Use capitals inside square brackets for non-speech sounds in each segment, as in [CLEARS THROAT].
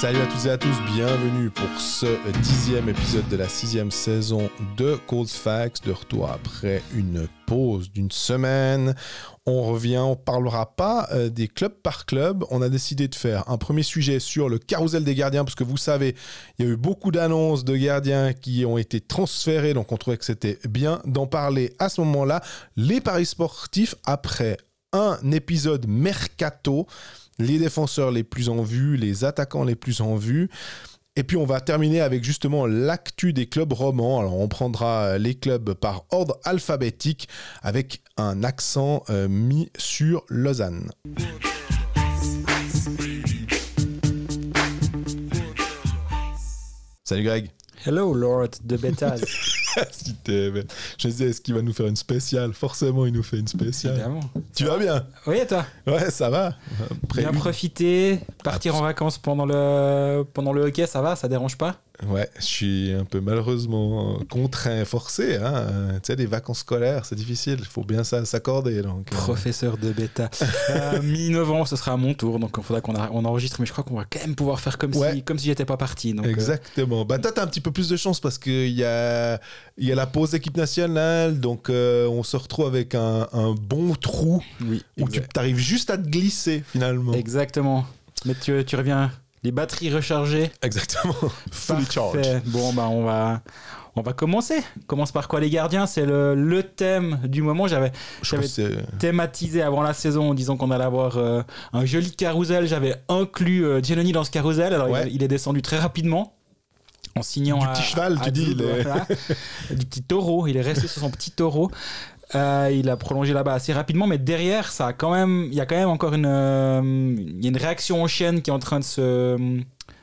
Salut à toutes et à tous, bienvenue pour ce dixième épisode de la sixième saison de Cold Facts, de retour après une pause d'une semaine. On revient, on parlera pas euh, des clubs par club. On a décidé de faire un premier sujet sur le carrousel des gardiens, parce que vous savez, il y a eu beaucoup d'annonces de gardiens qui ont été transférés, donc on trouvait que c'était bien d'en parler à ce moment-là. Les paris sportifs, après un épisode mercato, les défenseurs les plus en vue, les attaquants les plus en vue. Et puis on va terminer avec justement l'actu des clubs romans. Alors on prendra les clubs par ordre alphabétique avec un accent euh, mis sur Lausanne. Salut Greg. Hello Lord de Bétaz. [LAUGHS] [LAUGHS] Si Je me disais, est-ce qu'il va nous faire une spéciale? Forcément, il nous fait une spéciale. Évidemment. Tu vas bien? Oui, et toi? Ouais, ça va. Après Bien profiter, partir en vacances pendant le, pendant le hockey, ça va Ça dérange pas? Ouais, je suis un peu malheureusement contraint, forcé. Hein. Euh, Tu sais, les vacances scolaires, c'est difficile. Il faut bien ça s'accorder. Donc, euh, Professeur de bêta. Euh, [LAUGHS] Mi-novembre, ce sera à mon tour, donc il faudra qu'on on enregistre, mais je crois qu'on va quand même pouvoir faire comme Ouais. si, comme si j'étais pas parti. Donc, euh, Exactement. Bah, toi, t'as un petit peu plus de chance parce qu'il y a, il y a la pause d'équipe nationale. Donc, euh, on se retrouve avec un, un bon trou oui, où tu arrives juste à te glisser finalement. Exactement. Mais tu, tu reviens, les batteries rechargées. Exactement. [LAUGHS] Fully charged. Bon, bah, on va, on va commencer. Commence par quoi les gardiens? C'est le, le thème du moment. J'avais thématisé avant la saison en disant qu'on allait avoir euh, un joli carrousel. J'avais inclus euh, Giannoni dans ce carrousel. Alors Ouais. il, il est descendu très rapidement en signant Du à- petit cheval, à tu dis, voilà. [LAUGHS] du petit taureau. Il est resté sur son petit taureau. Euh, il a prolongé là-bas assez rapidement, mais derrière, ça a quand même, il y a quand même encore une, euh, il y a une réaction en chaîne qui est en train de se,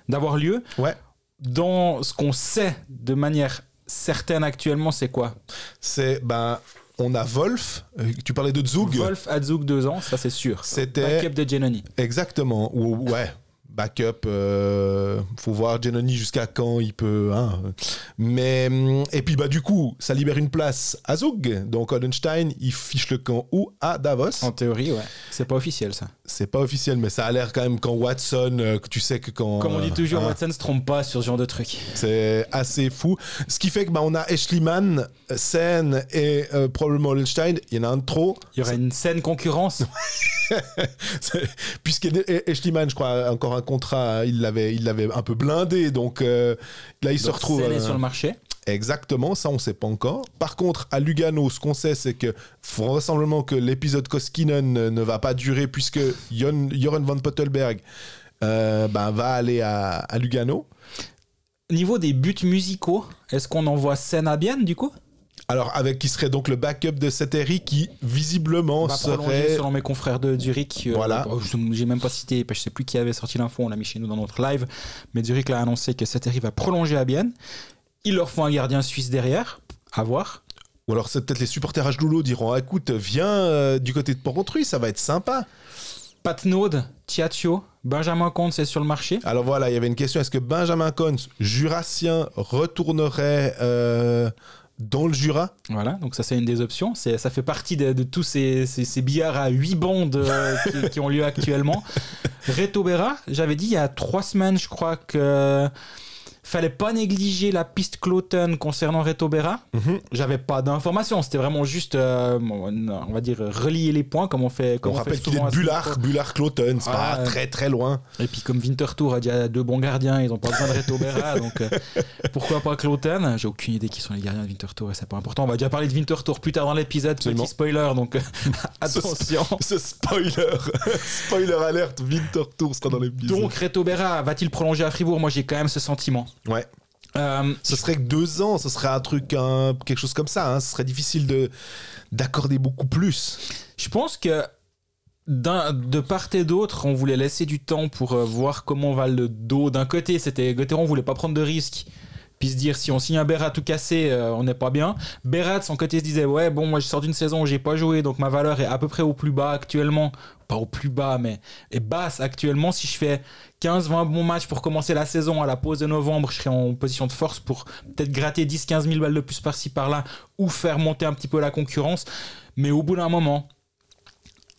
d'avoir lieu. Ouais. Dans ce qu'on sait de manière certaine actuellement, c'est quoi? C'est, ben, on a Wolf. euh, tu parlais de Zug. Wolf à Zug deux ans, ça c'est sûr. C'était- Backup de Giannoni. Exactement. Ou, ouais. Backup, euh, faut voir Giannoni jusqu'à quand il peut. hein. Mais hum, et puis bah du coup, ça libère une place à Zug. Donc Odenstein, il fiche le camp où à Davos. En théorie, ouais. C'est pas officiel, ça. C'est pas officiel, mais ça a l'air quand même quand Watson, euh, que tu sais que quand. Comme on dit toujours, hein, Watson se trompe pas sur ce genre de truc. C'est assez fou. Ce qui fait que bah, on a Eschliman, Sen et euh, probablement Odenstein. Il y en a un de trop. Il y aura une saine concurrence. [LAUGHS] Puisqu'Eschliman, je crois, encore un contrat, il l'avait, il l'avait un peu blindé, donc euh, là il se retrouve. Euh, sur le marché. Exactement, ça on sait pas encore. Par contre, à Lugano, ce qu'on sait, c'est que vraisemblablement que l'épisode Koskinen ne va pas durer puisque Jon- Joran van Pottelberg euh, ben, va aller à, à Lugano. Niveau des buts musicaux, est-ce qu'on envoie Sen à Bienne, du coup? Alors, avec qui serait donc le backup de Seteri qui visiblement va serait. selon mes confrères de Zurich. euh, Voilà. je- J'ai même pas cité, je sais plus qui avait sorti l'info, on l'a mis chez nous dans notre live. Mais Zurich l'a annoncé que Sateri va prolonger à Bienne. Il leur faut un gardien suisse derrière. À voir. Ou alors, c'est peut-être les supporters H. diront ah, écoute, viens euh, du côté de Porrentruy, ça va être sympa. Patnaud, Tiaccio, Benjamin Comte, c'est sur le marché. Alors voilà, il y avait une question est-ce que Benjamin Cons, jurassien, retournerait euh, dans le Jura Voilà, donc ça c'est une des options. Ça fait partie de, de tous ces, ces, ces billards à 8 bandes euh, [LAUGHS] qui, qui ont lieu actuellement. Reto Berra, j'avais dit il y a trois semaines, je crois que fallait pas négliger la piste Cloten concernant Reto Berra. Mhm. J'avais pas d'informations, c'était vraiment juste, euh, on va dire, relier les points comme on fait. Comme On on rappelle qu'il est ce Bullard. Bullard Cloten, c'est Ah, pas très très loin. Et puis comme Winterthur a déjà deux bons gardiens, ils ont pas besoin de Reto Berra, [LAUGHS] donc euh, pourquoi pas Cloten? J'ai aucune idée qui sont les gardiens de Winterthur et c'est pas important. On va déjà parler de Winterthur plus tard dans l'épisode, petit spoiler, donc euh, [LAUGHS] attention. [LAUGHS] Ce spoiler, spoiler alerte, Winterthur sera dans l'épisode. Donc Reto Berra va-t-il prolonger à Fribourg? Moi j'ai quand même ce sentiment. Ouais. Euh, Ce serait que deux ans, ce serait un truc, un- quelque chose comme ça. hein. Ce serait difficile de d'accorder beaucoup plus. je pense que de part et d'autre, on voulait laisser du temps pour euh, voir comment va le dos. D'un côté, c'était Gauthieron voulait pas prendre de risques. Puis se dire si on signe un Berat tout cassé, euh, on n'est pas bien. Berat son côté se disait ouais bon moi je sors d'une saison où j'ai pas joué donc ma valeur est à peu près au plus bas actuellement, pas au plus bas mais est basse actuellement. Si je fais 15-20 bons matchs pour commencer la saison à la pause de novembre, je serai en position de force pour peut-être gratter 10-15 000 balles de plus par-ci par-là ou faire monter un petit peu la concurrence. Mais au bout d'un moment,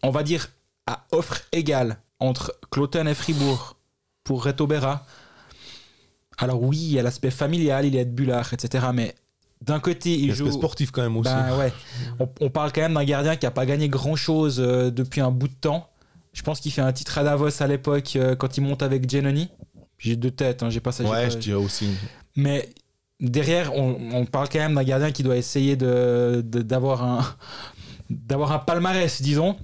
on va dire à offre égale entre Cloten et Fribourg pour Reto Berra, Alors oui, il y a l'aspect familial, il est de Bullard, etc. Mais d'un côté, il L'aspect joue. sportif quand même aussi. Ben ouais. On, on parle quand même d'un gardien qui a pas gagné grand chose depuis un bout de temps. Je pense qu'il fait un titre à Davos à l'époque euh, quand il monte avec Genoni. J'ai deux têtes, hein, j'ai pas ça. ouais, pas- je dirais aussi. Mais derrière, on, on parle quand même d'un gardien qui doit essayer de- de- d'avoir un [LAUGHS] d'avoir un palmarès, disons.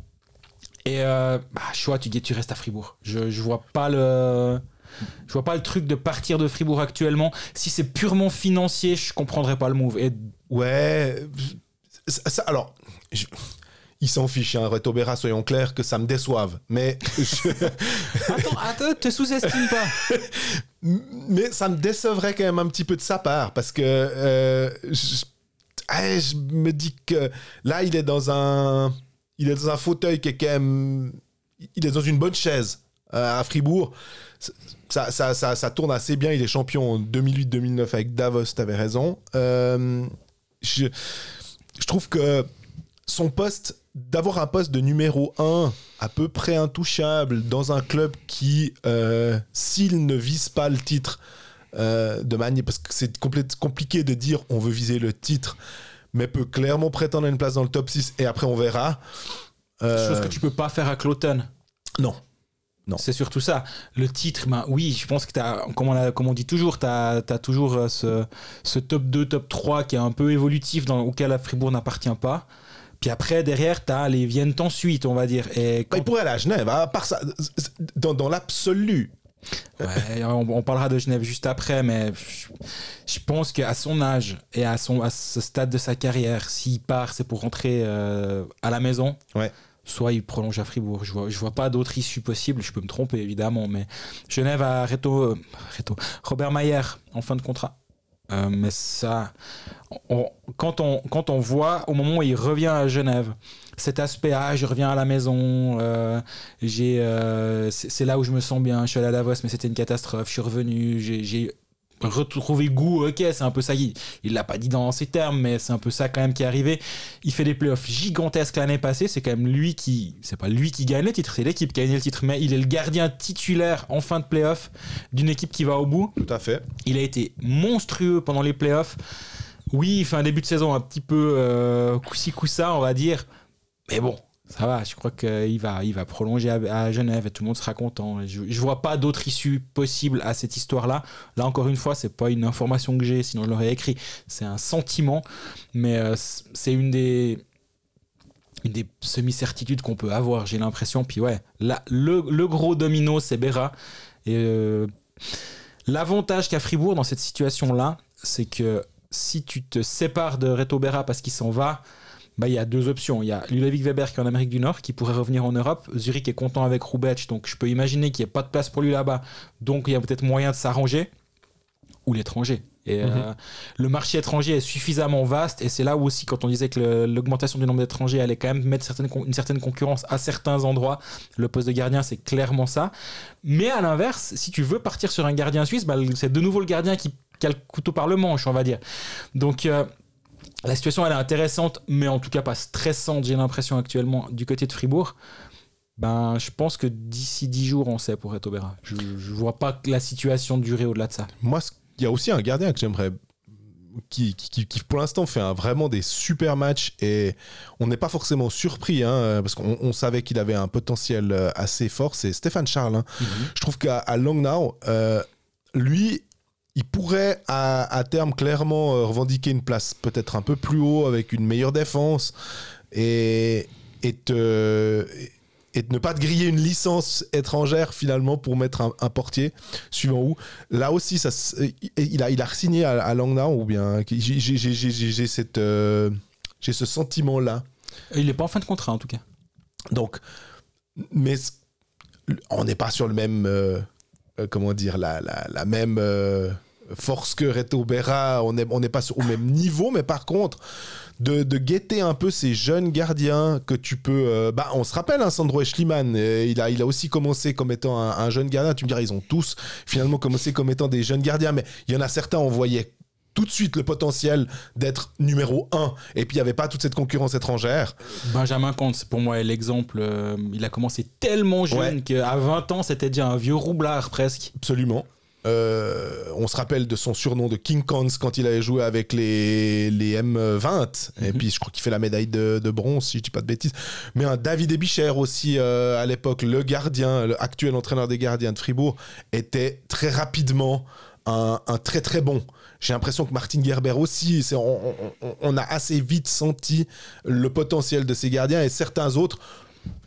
Et euh, bah, choix, tu, tu restes à Fribourg. Je, je vois pas le je vois pas le truc de partir de Fribourg actuellement. Si c'est purement financier, je comprendrais pas le move. Et Ouais. ça- ça- alors, je- il s'en fiche, hein, Reto Berra, soyons clairs, que ça me déçoive. Mais, je- [LAUGHS] attends, attends, te sous-estime pas. [LAUGHS] mais ça me décevrait quand même un petit peu de sa part. Parce que euh, je, ah, je me dis que là, il est dans un. Il est dans un fauteuil qui est quand même. Il est dans une bonne chaise euh, à Fribourg. Ça, ça, ça, ça tourne assez bien. Il est champion en 2008-2009 avec Davos, t'avais raison. Euh, je, je trouve que son poste, d'avoir un poste de numéro 1 à peu près intouchable dans un club qui, euh, s'il ne vise pas le titre euh, de manière. Parce que c'est compliqué de dire on veut viser le titre, mais peut clairement prétendre à une place dans le top 6 et après on verra. Chose que tu peux pas faire à Cloton. Non. Non. C'est surtout ça. Le titre, ben oui, je pense que t'as, comme on, a- comme on dit toujours, tu as, toujours euh, ce, ce top 2, top 3 qui est un peu évolutif, dans, auquel la Fribourg n'appartient pas. Puis après, derrière, tu as les viennent ensuite, on va dire. Et Bah, quand- il pourrait aller à Genève, à part ça, dans, dans l'absolu. Ouais, [LAUGHS] on, on parlera de Genève juste après, mais je, je pense qu'à son âge et à, son, à ce stade de sa carrière, s'il part, c'est pour rentrer euh, à la maison. Ouais. Soit il prolonge à Fribourg. Je vois, je vois pas d'autre issue possible. Je peux me tromper évidemment, mais Genève à Reto, euh, Reto, Robert Mayer en fin de contrat. Euh, mais ça, quand, on, quand on voit au moment où il revient à Genève, cet aspect, ah, je reviens à la maison, euh, c'est là où je me sens bien, je suis allé à Davos, mais c'était une catastrophe, je suis revenu, j'ai- j'ai retrouvé goût, ok, c'est un peu ça, il l'a pas dit dans ces termes, mais c'est un peu ça quand même qui est arrivé. Il fait des playoffs gigantesques l'année passée, c'est quand même lui qui, c'est pas lui qui gagne le titre, c'est l'équipe qui a gagné le titre, mais il est le gardien titulaire en fin de playoff d'une équipe qui va au bout. Tout à fait. Il a été monstrueux pendant les playoffs. Oui, il fait un début de saison un petit peu euh, coup-ci coup-ça, on va dire. Mais bon, ça va. Je crois qu'il va, il va prolonger à, Genève et tout le monde sera content. Je, je vois pas d'autre issue possible à cette histoire-là. Là, encore une fois, c'est pas une information que j'ai, sinon je l'aurais écrit. C'est un sentiment, mais euh, c'est une des des semi-certitudes qu'on peut avoir, j'ai l'impression. Puis ouais, là, le, gros domino, c'est Berra. Et euh, l'avantage qu'a Fribourg dans cette situation-là, c'est que si tu te sépares de Reto Berra parce qu'il s'en va, bah, il y a deux options. Il y a Ludovic Weber qui est en Amérique du Nord, qui pourrait revenir en Europe. Zurich est content avec Rubec, donc je peux imaginer qu'il n'y ait pas de place pour lui là-bas. Donc il y a peut-être moyen de s'arranger. Ou l'étranger. Et euh, le marché étranger est suffisamment vaste, et c'est là où aussi, quand on disait que l'augmentation du nombre d'étrangers allait quand même mettre certaines une certaine concurrence à certains endroits, le poste de gardien, c'est clairement ça. Mais à l'inverse, si tu veux partir sur un gardien suisse, bah, c'est de nouveau le gardien qui, qui a le couteau par le manche, on va dire. Donc euh, la situation, elle est intéressante, mais en tout cas pas stressante, j'ai l'impression actuellement, du côté de Fribourg. Ben, je pense que d'ici 10 jours, on sait pour Etobera. Je, je vois pas la situation durer au-delà de ça. Moi, il y a aussi un gardien que j'aimerais. Qui, qui- qui- pour l'instant fait un- vraiment des super matchs et on n'est pas forcément surpris hein, parce qu'on on savait qu'il avait un potentiel euh, assez fort, c'est Stéphane Charles. hein. Je trouve qu'à à Langnau, euh, lui, il pourrait à, à terme clairement euh, revendiquer une place peut-être un peu plus haut avec une meilleure défense et, et, te- et de ne pas te griller une licence étrangère finalement pour mettre un, un portier suivant où. Là aussi, ça, s- il, a, il a signé à, à Langnau ou bien j'ai- cette, euh, j'ai ce sentiment-là. Il est pas en fin de contrat, en tout cas. Donc, mais on n'est pas sur le même, euh, euh, comment dire, la, la, la même euh, force que Reto Berra. On n'est on pas au même niveau, mais par contre, de, de guetter un peu ces jeunes gardiens que tu peux. euh, bah, on se rappelle, hein, Sandro Schliemann, euh, il, a, il a aussi commencé comme étant un, un jeune gardien. Tu me diras, ils ont tous finalement commencé comme étant des jeunes gardiens, mais il y en a certains, on voyait tout de suite le potentiel d'être numéro 1 et puis il n'y avait pas toute cette concurrence étrangère Benjamin Comte, c'est pour moi l'exemple. euh, il a commencé tellement jeune Ouais. qu'à 20 ans, c'était déjà un vieux roublard presque. absolument Euh, on se rappelle de son surnom de King Cons quand il avait joué avec les, les M20. Et Mhm. puis je crois qu'il fait la médaille de, de bronze, si je dis pas de bêtises. Mais un David Ebicher aussi, euh, à l'époque, le gardien, le actuel entraîneur des gardiens de Fribourg, était très rapidement un, un très très bon. J'ai l'impression que Martin Gerber aussi, on, a assez vite senti le potentiel de ces gardiens et certains autres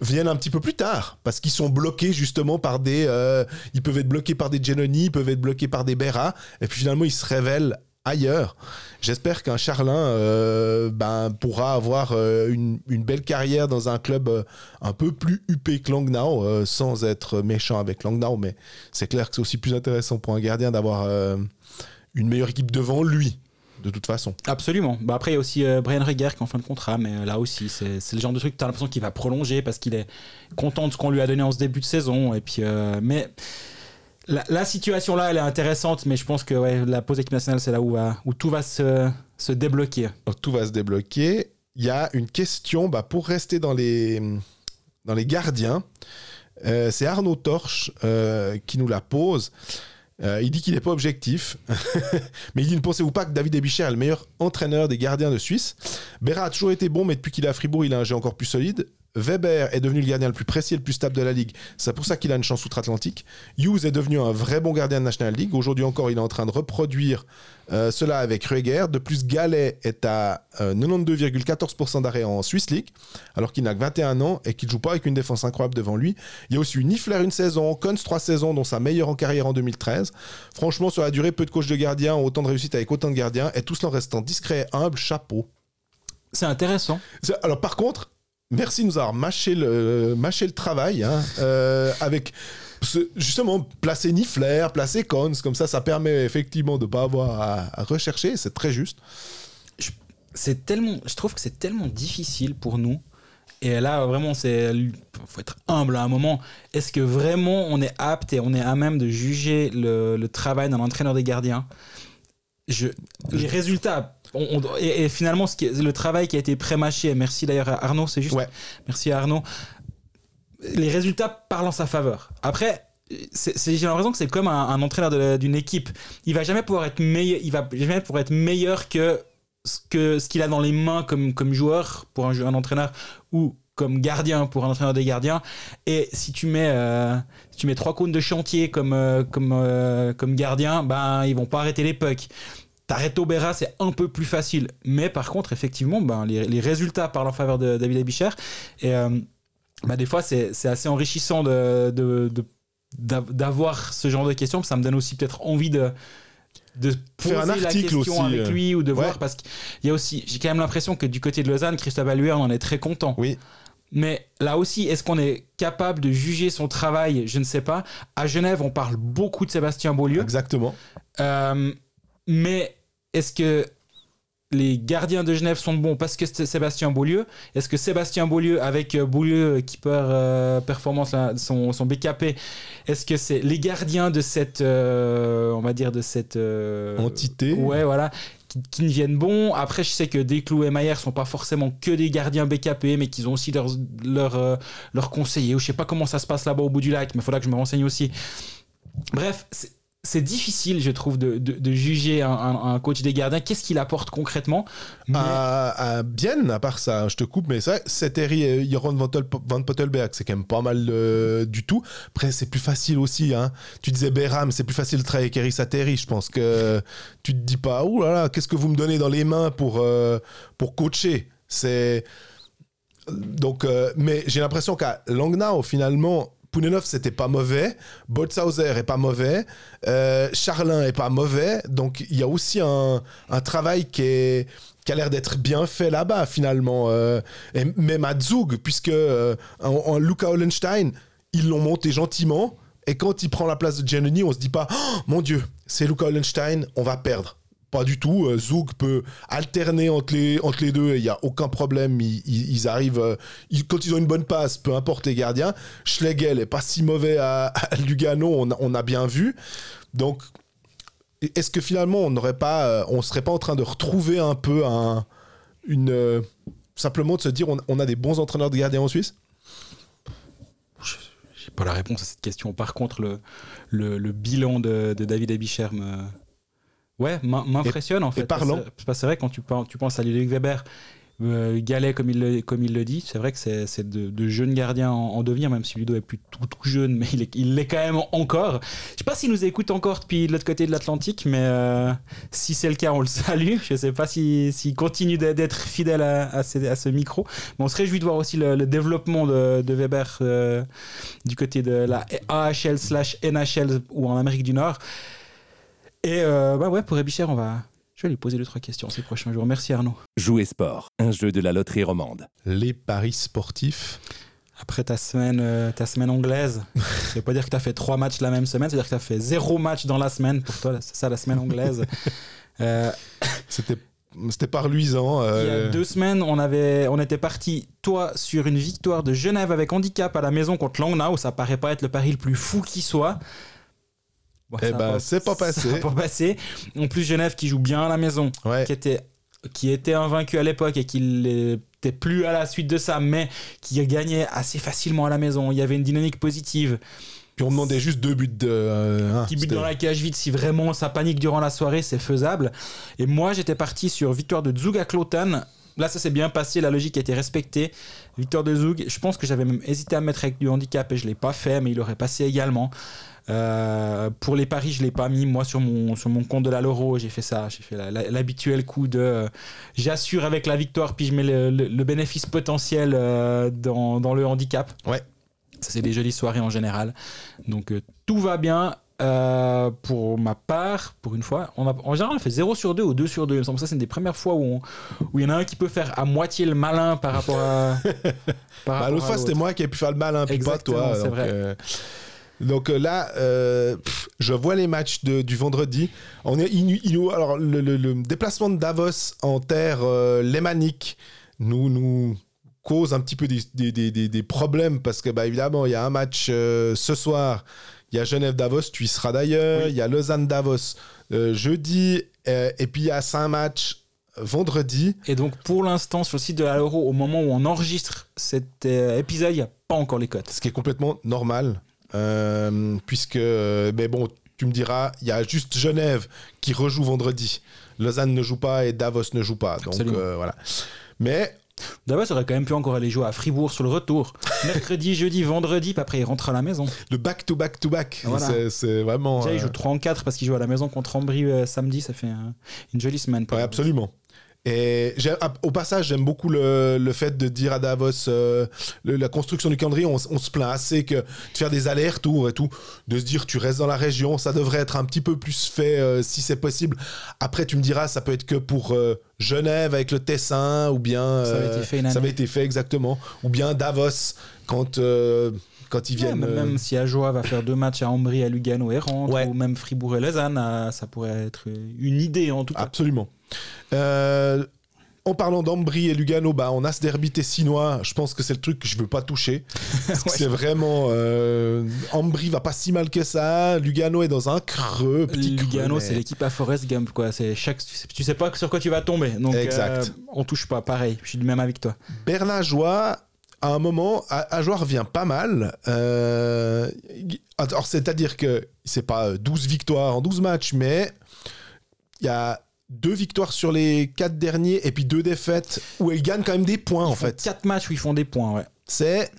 viennent un petit peu plus tard parce qu'ils sont bloqués justement par des euh, ils peuvent être bloqués par des Genoni ils peuvent être bloqués par des Berra et puis finalement ils se révèlent ailleurs. J'espère qu'un Charlin euh, ben, pourra avoir euh, une, belle carrière dans un club un peu plus huppé que Langnau sans être méchant avec Langnau mais c'est clair que c'est aussi plus intéressant pour un gardien d'avoir une meilleure équipe devant lui de toute façon Absolument. Bah après, il y a aussi euh, Brian Reger qui est en fin de contrat, mais euh, là aussi, c'est le genre de truc que tu as l'impression qu'il va prolonger parce qu'il est content de ce qu'on lui a donné en ce début de saison. Et puis, euh, mais la, la situation là, elle est intéressante, mais je pense que ouais, la pause équipe nationale, c'est là où, va- où tout va se, se débloquer. Donc, tout va se débloquer. Il y a une question bah, pour rester dans les, dans les gardiens. C'est Arnaud Torche qui nous la pose. Euh, il dit qu'il n'est pas objectif, [LAUGHS] mais il dit ne pensez-vous pas que David Ebicher est le meilleur entraîneur des gardiens de Suisse Berra a toujours été bon, mais depuis qu'il est à Fribourg, il a un jeu encore plus solide. Weber est devenu le gardien le plus précis et le plus stable de la ligue. C'est pour ça qu'il a une chance outre-Atlantique. Hughes est devenu un vrai bon gardien de National League. Aujourd'hui encore, il est en train de reproduire euh, cela avec Rueger. De plus, Gallet est à euh, 92,14% d'arrêt en Swiss League, alors qu'il n'a que 21 ans et qu'il joue pas avec une défense incroyable devant lui. Il y a aussi Niffler une saison, Cons trois saisons, dont sa meilleure en carrière en 2013. Franchement, sur la durée, peu de coachs de gardiens ont autant de réussite avec autant de gardiens, et tout cela en restant discret et humble, chapeau. C'est intéressant. Alors par contre, merci de nous avoir mâché le, mâché le travail hein, euh, avec justement placer Niffler, placer Cons, comme ça ça permet effectivement de ne pas avoir à, à rechercher, c'est très juste. c'est tellement je trouve que c'est tellement difficile pour nous. Et là vraiment c'est faut être humble à un moment. Est-ce que vraiment on est apte et on est à même de juger le, le travail d'un entraîneur des gardiens? Je, les résultats on- on- et, et finalement ce qui est- le travail qui a été pré-mâché merci d'ailleurs à Arnaud c'est juste Ouais. merci à Arnaud. Les résultats parlent en sa faveur. Après j'ai l'impression que c'est comme un, un entraîneur d'une équipe. Il va jamais pouvoir être meilleur il va jamais pouvoir être meilleur que ce que ce qu'il a dans les mains comme comme joueur pour un, entraîneur ou comme gardien pour un entraîneur des gardiens. Et si tu mets euh, si tu mets trois cônes de chantier comme euh, comme euh, comme gardien ben ils vont pas arrêter les pucks T'arrêtes Berra, c'est un peu plus facile. Mais par contre, effectivement, ben, les, les résultats parlent en faveur de David Abicher. Et euh, bah, des fois, c'est assez enrichissant de, de- de- d'av- d'avoir ce genre de questions. Ça me donne aussi peut-être envie de, de poser Faire un la article question aussi, avec euh. lui ou de Ouais. voir. Parce qu'il y a aussi, j'ai quand même l'impression que du côté de Lausanne, Christophe Alluer, on en est très content. Oui. Mais là aussi, est-ce qu'on est capable de juger son travail? Je ne sais pas. À Genève, on parle beaucoup de Sébastien Beaulieu. Exactement. Euh, mais est-ce que les gardiens de Genève sont bons parce que c'est Sébastien Beaulieu? Est-ce que Sébastien Beaulieu, avec euh, Beaulieu qui perd euh, performance, là, son, son BKP, est-ce que c'est les gardiens de cette, euh, on va dire, de cette euh, Entité. Ouais, voilà. Qui, qui ne viennent bons? Après, je sais que Desclous et Maillère sont pas forcément que des gardiens BKP, mais qu'ils ont aussi leurs euh, leurs conseillers. Ou je sais pas comment ça se passe là-bas au bout du lac, mais il faudra que je me renseigne aussi. Bref, c'est- difficile, je trouve, de, de- juger un, un- coach des gardiens. Qu'est-ce qu'il apporte concrètement? À, à Bienne, à part ça, je te coupe, mais ça, Terry Joran Van, Pottelberg, c'est quand même pas mal euh, du tout. Après, c'est plus facile aussi. Hein. Tu disais Béram, c'est plus facile de travailler Eric Sateri. Je pense que tu te dis pas, oh là là, qu'est-ce que vous me donnez dans les mains pour, euh, pour coacher? C'est. Donc, euh, mais j'ai l'impression qu'à Langnau, finalement, Pounenov, c'était pas mauvais. Boltzhauser est pas mauvais. Euh, Charlin est pas mauvais. Donc, il y a aussi un, un travail qui, est, qui a l'air d'être bien fait là-bas, finalement. Euh, et même à Zug, puisque euh, en, Luca Hollenstein, ils l'ont monté gentiment. Et quand il prend la place de Giannini, on se dit pas, Oh, mon Dieu, c'est Luca Hollenstein, on va perdre. Pas du tout. Euh, Zug peut alterner entre les, entre les deux et il n'y a aucun problème. Ils, arrivent. euh, quand ils ont une bonne passe, peu importe les gardiens. Schlegel est pas si mauvais à, [LAUGHS] Lugano, on, a- bien vu. Donc, est-ce que finalement, on n'aurait pas. euh, on serait pas en train de retrouver un peu un. Simplement de se dire, on, a des bons entraîneurs de gardiens en Suisse? Pas la réponse à cette question. Par contre, le, le, bilan de, David Abicher me, ouais, m'im- m'impressionne en fait. parlant. Parce que- parce que C'est vrai, quand tu, pen- tu penses à Ludovic Weber, euh, Gallet, comme il, le, comme il le dit, c'est vrai que c'est de, de jeunes gardiens en, en devenir, même si Ludo est plus tout, tout jeune, mais il est- il l'est quand même encore. Je sais pas s'il nous écoute encore depuis l'autre côté de l'Atlantique, mais euh, si c'est le cas, on le salue. Je sais pas s'il continue d'être- d'être fidèle à, à, ces- à ce micro. Mais on se réjouit de voir aussi le, le développement de, de Weber euh, du côté de la AHL slash NHL ou en Amérique du Nord. Et euh, bah ouais, pour Ebicher, on va. Je vais lui poser deux trois questions ces prochains jours. Merci Arnaud. Jouer sport, un jeu de la loterie romande. Les paris sportifs. Après ta semaine, euh, ta semaine anglaise, [LAUGHS] ça veut pas dire que tu as fait trois matchs la même semaine, c'est-à-dire que tu as fait zéro match dans la semaine. Pour toi, c'est ça la semaine anglaise. [LAUGHS] Euh, C'était c'était pas reluisant. il y a deux semaines, on, avait, on était parti, toi, sur une victoire de Genève avec handicap à la maison contre Langnau. Ça paraît pas être le pari le plus fou qui soit. Bon, Eh ben, c'est pas [LAUGHS] passé. pas passé. En plus, Genève qui joue bien à la maison. Ouais. qui était, qui était invaincu à l'époque et qui n'était plus à la suite de ça, mais qui gagné assez facilement à la maison. Il y avait une dynamique positive. Puis on demandait juste deux buts de. euh, Petit but dans la cage vide, si vraiment ça panique durant la soirée, c'est faisable. Et moi, j'étais parti sur victoire de Zug à Clotan. Là, ça s'est bien passé, la logique a été respectée. Victoire de Zug, je pense que j'avais même hésité à mettre avec du handicap et je ne l'ai pas fait, mais il aurait passé également. Euh, pour les paris, je l'ai pas mis moi sur mon, sur mon compte de la Loro. J'ai fait ça, j'ai fait l'habituel coup de euh, j'assure avec la victoire, puis je mets le, le- le bénéfice potentiel euh, dans, dans le handicap. Ouais. Ça, c'est des jolies soirées en général. Donc tout va bien. Euh, pour ma part, pour une fois, on a, en général on fait 0 sur 2 ou 2 sur 2. Il me semble que ça, c'est une des premières fois où on- où il y en a un qui peut faire à moitié le malin par rapport à. [LAUGHS] Bah, L'autre fois, c'était moi qui ai pu faire le malin, puis pas toi. c'est vrai. euh, donc euh, là, euh, pff, je vois les matchs de- du vendredi. On est, alors, le, le- le déplacement de Davos en terre euh, lémanique nous, nous cause un petit peu des, des- des- des- problèmes parce que, bah, évidemment, il y a un match euh, ce soir. Il y a Genève-Davos, tu y seras d'ailleurs. Oui. Il y a Lausanne-Davos jeudi. et puis, il y a cinq matchs vendredi. Et donc pour l'instant, sur le site de la Euro, au moment où on enregistre cet euh, épisode, il n'y a pas encore les cotes. ce qui est complètement normal, puisque, euh, mais bon, tu me diras, il y a juste Genève qui rejoue vendredi. Lausanne ne joue pas et Davos ne joue pas. Donc euh, voilà. Mais Davos aurait quand même pu encore aller jouer à Fribourg sur le retour. [LAUGHS] Mercredi, jeudi, vendredi, puis après il rentre à la maison. le back-to-back-to-back, Voilà. c'est- c'est vraiment. Déjà, il euh, joue 3 en 4 parce qu'il joue à la maison contre Ambry euh, samedi. Ça fait un- une jolie semaine. pour ouais, absolument. Et au passage, j'aime beaucoup le, le fait de dire à Davos euh, le- la construction du calendrier. On, on se plaint assez que de faire des allers-retours et tout, de se dire tu restes dans la région, ça devrait être un petit peu plus fait euh, si c'est possible. Après, tu me diras, ça peut être que pour euh, Genève avec le Tessin ou bien Ça avait été fait une ça avait été fait exactement, ou bien Davos quand quand ils Ouais, viennent. mais euh, Même si Ajoa va faire deux matchs à Ambry, à Lugano et Ouais. ou même Fribourg et Lausanne, euh, ça pourrait être une idée en tout cas. Absolument. Euh, en parlant d'Ambry et Lugano, bah, on a ce derby tessinois. Je pense que c'est le truc que je veux pas toucher. [LAUGHS] Ouais. c'est vraiment. Euh, Ambry va pas si mal que ça. Lugano est dans un creux. Petit Lugano, c'est l'équipe à Forest Gump, quoi. C'est chaque, tu sais, tu sais pas sur quoi tu vas tomber. Donc, Exact. euh, on touche pas. Pareil, je suis du même avec toi. Bernageois, à un moment, Ajoie revient pas mal. Euh, alors, c'est-à-dire que c'est pas 12 victoires en 12 matchs, mais il y a deux victoires sur les quatre derniers et puis deux défaites où ils gagnent quand même des points, en fait. Quatre matchs où ils font des points, ouais. c'est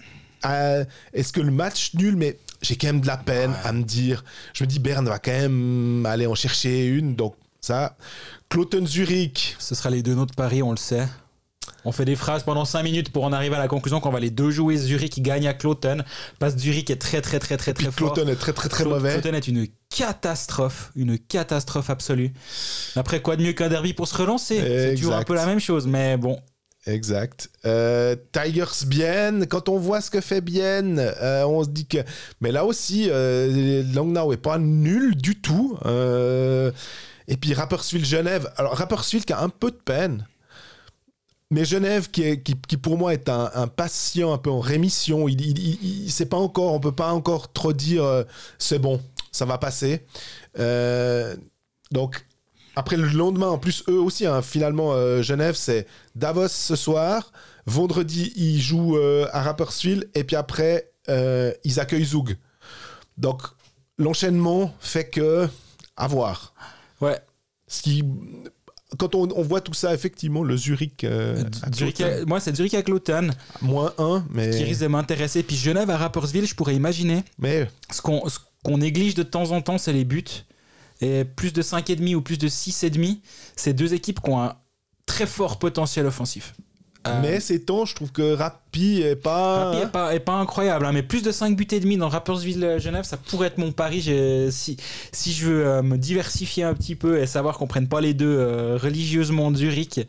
euh, est-ce que le match nul mais j'ai quand même de la peine à me dire je me dis Berne va quand même aller en chercher une donc ça Cloton Zurich Ce sera les deux notes de Paris, on le sait. On fait des phrases pendant 5 minutes pour en arriver à la conclusion qu'on va les deux jouer Zurich qui gagne à Cloton. Parce que Zurich est très très très très très fort. Cloton est très très très mauvais Cloton est une catastrophe, une catastrophe absolue. Après, quoi de mieux qu'un derby pour se relancer? C'est toujours un peu la même chose, mais bon. exact Euh, Tigers Bienne quand on voit ce que fait Bienne euh, on se dit que mais là aussi euh, Langnau est pas nul du tout Euh, et puis Rapperswil Genève alors Rapperswil qui a un peu de peine Mais Genève, qui, est, qui, qui pour moi est un, un patient un peu en rémission, il, il, il- c'est pas encore, on peut pas encore trop dire euh, c'est bon, ça va passer. Euh, donc après le lendemain, en plus eux aussi, hein, finalement euh, Genève, c'est Davos ce soir. Vendredi, ils jouent à Rapperswil et puis après ils accueillent Zug. Donc, l'enchaînement fait que. À voir. Ouais. Ce qui. Quand on, on voit tout ça, effectivement, le Zurich. euh, Zurich, Cloton, moi, c'est Zurich à Cloton moins 1, mais. qui risque de m'intéresser. Puis Genève à Rapperswil, je pourrais imaginer. Mais Ce qu'on ce qu'on néglige de temps en temps, c'est les buts. Et plus de 5,5 ou plus de 6,5, c'est deux équipes qui ont un très fort potentiel offensif. Euh, Mais ces temps, je trouve que Rappi est pas. Est pas, est pas incroyable, hein, mais plus de 5 buts et demi dans Rapperswil-Genève, ça pourrait être mon pari. Si, si je veux euh, me diversifier un petit peu et savoir qu'on prenne pas les deux euh, religieusement Zurich,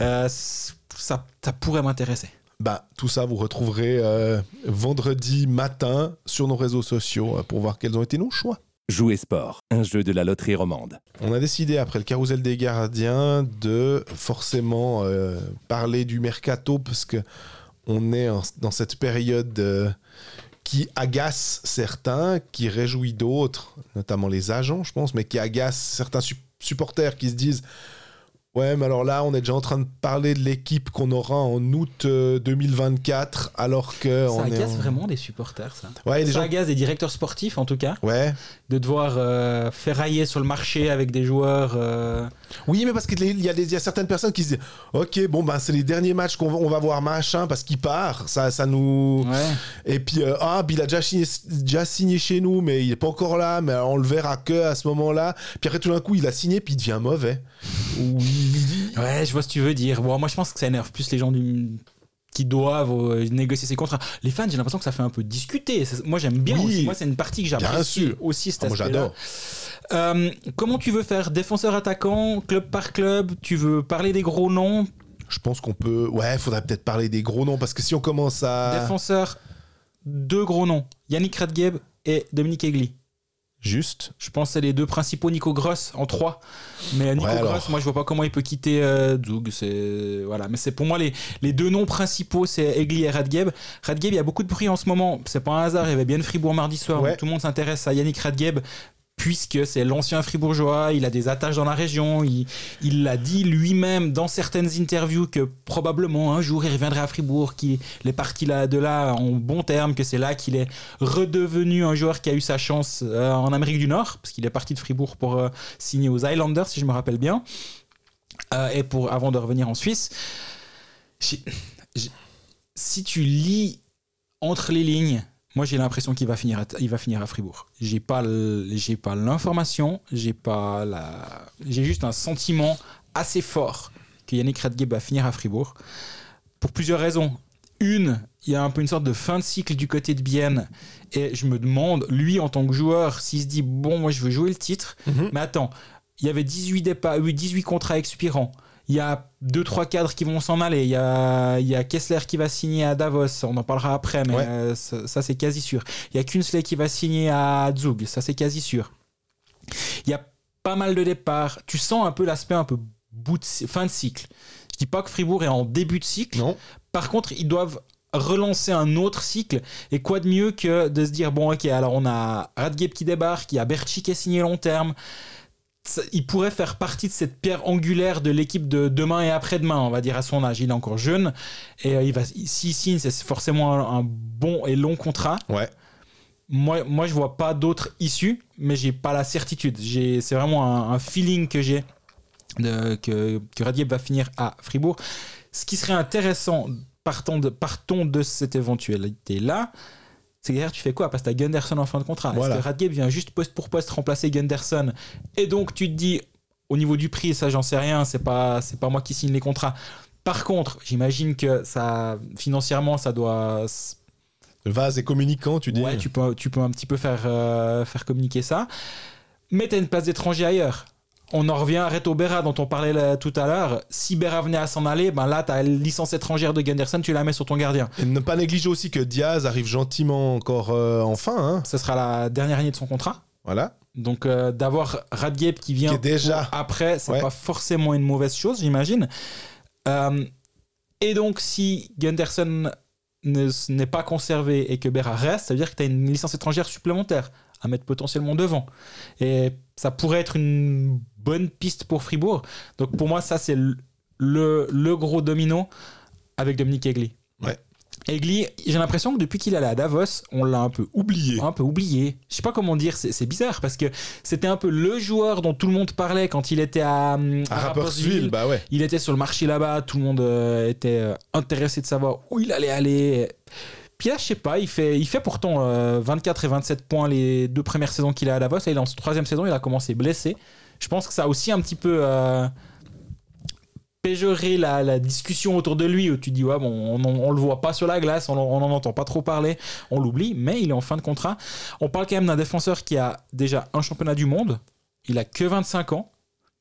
euh, ça, ça pourrait m'intéresser. Bah, tout ça, vous retrouverez euh, vendredi matin sur nos réseaux sociaux euh, pour voir quels ont été nos choix. Jouer sport, un jeu de la loterie romande. On a décidé, après le carrousel des gardiens, de forcément euh, parler du mercato parce que on est dans cette période euh, qui agace certains, qui réjouit d'autres, notamment les agents, je pense, mais qui agace certains sup- supporters qui se disent Ouais, mais alors là, on est déjà en train de parler de l'équipe qu'on aura en août euh, 2024, alors que. Ça on est agace en- vraiment des supporters, ça. Ouais, les ça gens. agace des directeurs sportifs, en tout cas, Ouais. de devoir euh, ferrailler sur le marché avec des joueurs. euh, Oui, mais parce qu'il y, y a certaines personnes qui se disent Ok, bon, ben, c'est les derniers matchs qu'on va, on va voir machin parce qu'il part. Ça, ça nous. Ouais. Et puis, euh, ah, puis il a déjà signé, déjà signé chez nous, mais il est pas encore là, mais on le verra que à ce moment-là. Puis après, tout d'un coup, il a signé, puis il devient mauvais. Ou Ouais, je vois ce que tu veux dire. Bon, moi, je pense que ça énerve plus les gens du... qui doivent euh, négocier ces contrats. Les fans, j'ai l'impression que ça fait un peu discuter. Moi, j'aime bien. Oui. aussi. Moi, c'est une partie que j'apprécie aussi. Cet Ah, moi, j'adore. Euh, comment tu veux faire? Défenseur attaquant, club par club? Tu veux parler des gros noms? Je pense qu'on peut. Ouais, faudrait peut-être parler des gros noms parce que si on commence à. Défenseur, deux gros noms. Yannick Radgeb et Dominique Egli. Juste. Je pense que c'est les deux principaux. Nico Gross en trois. Mais Nico Ouais, alors. Gross, moi, je vois pas comment il peut quitter euh, Zug. C'est voilà. Mais c'est pour moi les, les deux noms principaux, c'est Egli et Radgeb. Radgeb, il y a beaucoup de bruit en ce moment. C'est pas un hasard. Il y avait bien Fribourg mardi soir. Ouais. tout le monde s'intéresse à Yannick Radgeb. Puisque c'est l'ancien fribourgeois, il a des attaches dans la région, il l'a dit lui-même dans certaines interviews que probablement un jour il reviendrait à Fribourg, qu'il est parti là, de là en bon terme, que c'est là qu'il est redevenu un joueur qui a eu sa chance euh, en Amérique du Nord, parce qu'il est parti de Fribourg pour euh, signer aux Islanders, si je me rappelle bien, euh, et pour, avant de revenir en Suisse. Si tu lis entre les lignes, moi j'ai l'impression qu'il va finir à, il va finir à Fribourg. J'ai pas j'ai pas l'information, j'ai pas la j'ai juste un sentiment assez fort que Yannick Radgeb va finir à Fribourg pour plusieurs raisons. Une, il y a un peu une sorte de fin de cycle du côté de Bienne et je me demande lui en tant que joueur s'il se dit bon moi je veux jouer le titre Mhm. mais attends, il y avait 18 départs, oui, 18 contrats expirants. Il y a 2-3 cadres qui vont s'en aller. Il y, a, il y a Kessler qui va signer à Davos. On en parlera après, mais Ouais. euh, ça, ça, c'est quasi sûr. Il y a Kunsley qui va signer à Zug. Ça, c'est quasi sûr. Il y a pas mal de départs. Tu sens un peu l'aspect un peu bout de fin de cycle. Je dis pas que Fribourg est en début de cycle. Non. Par contre, ils doivent relancer un autre cycle. Et quoi de mieux que de se dire bon, ok, alors on a Radgeb qui débarque, il y a Berchi qui est signé long terme. Il pourrait faire partie de cette pierre angulaire de l'équipe de demain et après-demain, on va dire à son âge. Il est encore jeune et euh, il va, s'il signe, c'est forcément un, un bon et long contrat. Ouais. Moi, moi je vois pas d'autre issue, mais j'ai pas la certitude. J'ai- C'est vraiment un, un feeling que j'ai de- que, que Radieb va finir à Fribourg. Ce qui serait intéressant, partant de, partons de cette éventualité-là, c'est que derrière, tu fais quoi? Parce que tu as Gunderson en fin de contrat. Voilà. Est-ce que Radgeb vient juste poste pour poste remplacer Gunderson? Et donc, tu te dis, au niveau du prix, ça, j'en sais rien, c'est pas, c'est pas moi qui signe les contrats. Par contre, j'imagine que ça, financièrement, ça doit vase est communicant, tu dis. Ouais, tu peux, tu peux un petit peu faire, euh, faire communiquer ça. Mais tu as une place d'étranger ailleurs. On en revient à Reto Berra dont on parlait là, tout à l'heure. Si Berra venait à s'en aller, ben là, ta licence étrangère de Gunderson, tu la mets sur ton gardien. Et ne pas négliger aussi que Diaz arrive gentiment encore euh, en fin. Hein. Ce sera la dernière année de son contrat. Voilà. Donc euh, d'avoir Radgeb qui vient Qui déjà- après, c'est Ouais. pas forcément une mauvaise chose, j'imagine. Euh, et donc si Gunderson ne- n'est pas conservé et que Berra reste, ça veut dire que tu as une licence étrangère supplémentaire à mettre potentiellement devant. Et ça pourrait être une bonne piste pour Fribourg. Donc pour moi, ça c'est le, le, le gros domino avec Dominique Egli. Ouais. Egli, j'ai l'impression que depuis qu'il est allé à Davos, on l'a un peu Oublié. un peu oublié. Je sais pas comment dire, c'est bizarre parce que c'était un peu le joueur dont tout le monde parlait quand il était à, hum, À Rapperswil, bah ouais. Il était sur le marché là-bas, tout le monde euh, était euh, intéressé de savoir où il allait aller. Puis là, je sais pas, il fait, il fait pourtant euh, 24 et 27 points les deux premières saisons qu'il a à Davos. Et dans sa troisième saison, il a commencé blessé. Je pense que ça a aussi un petit peu euh, la, discussion autour de lui où tu dis, on, on, on le voit pas sur la glace, on, on en entend pas trop parler, on l'oublie, mais il est en fin de contrat. On parle quand même d'un défenseur qui a déjà un championnat du monde. Il a que 25 ans.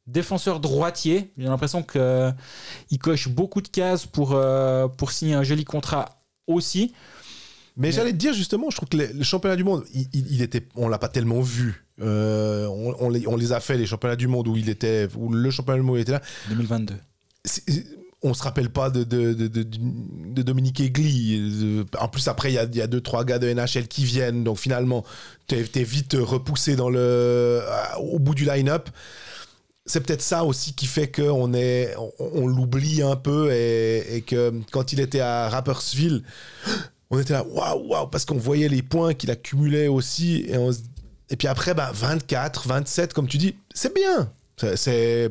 Défenseur droitier. J'ai l'impression qu'il coche beaucoup de cases euh, pour signer un joli contrat aussi. Mais j'allais te dire justement, je trouve que les- le championnat du monde, il, il- il était, on l'a pas tellement vu. Euh, on, on les, on les a fait les championnats du monde où il était, où le championnat du monde était là. 2022. C'est- On se rappelle pas de, de, de, de- Dominique Egli. En plus, après, il y a, y a deux, trois gars de NHL qui viennent. Donc finalement, t'es es vite repoussé dans le, au bout du line-up. C'est peut-être ça aussi qui fait qu'on est, on, on l'oublie un peu et, et que quand il était à Rappersville, on était là, waouh, waouh, parce qu'on voyait les points qu'il accumulait aussi. Et, on se- et puis après, bah, 24, 27, comme tu dis, c'est bien. C'est-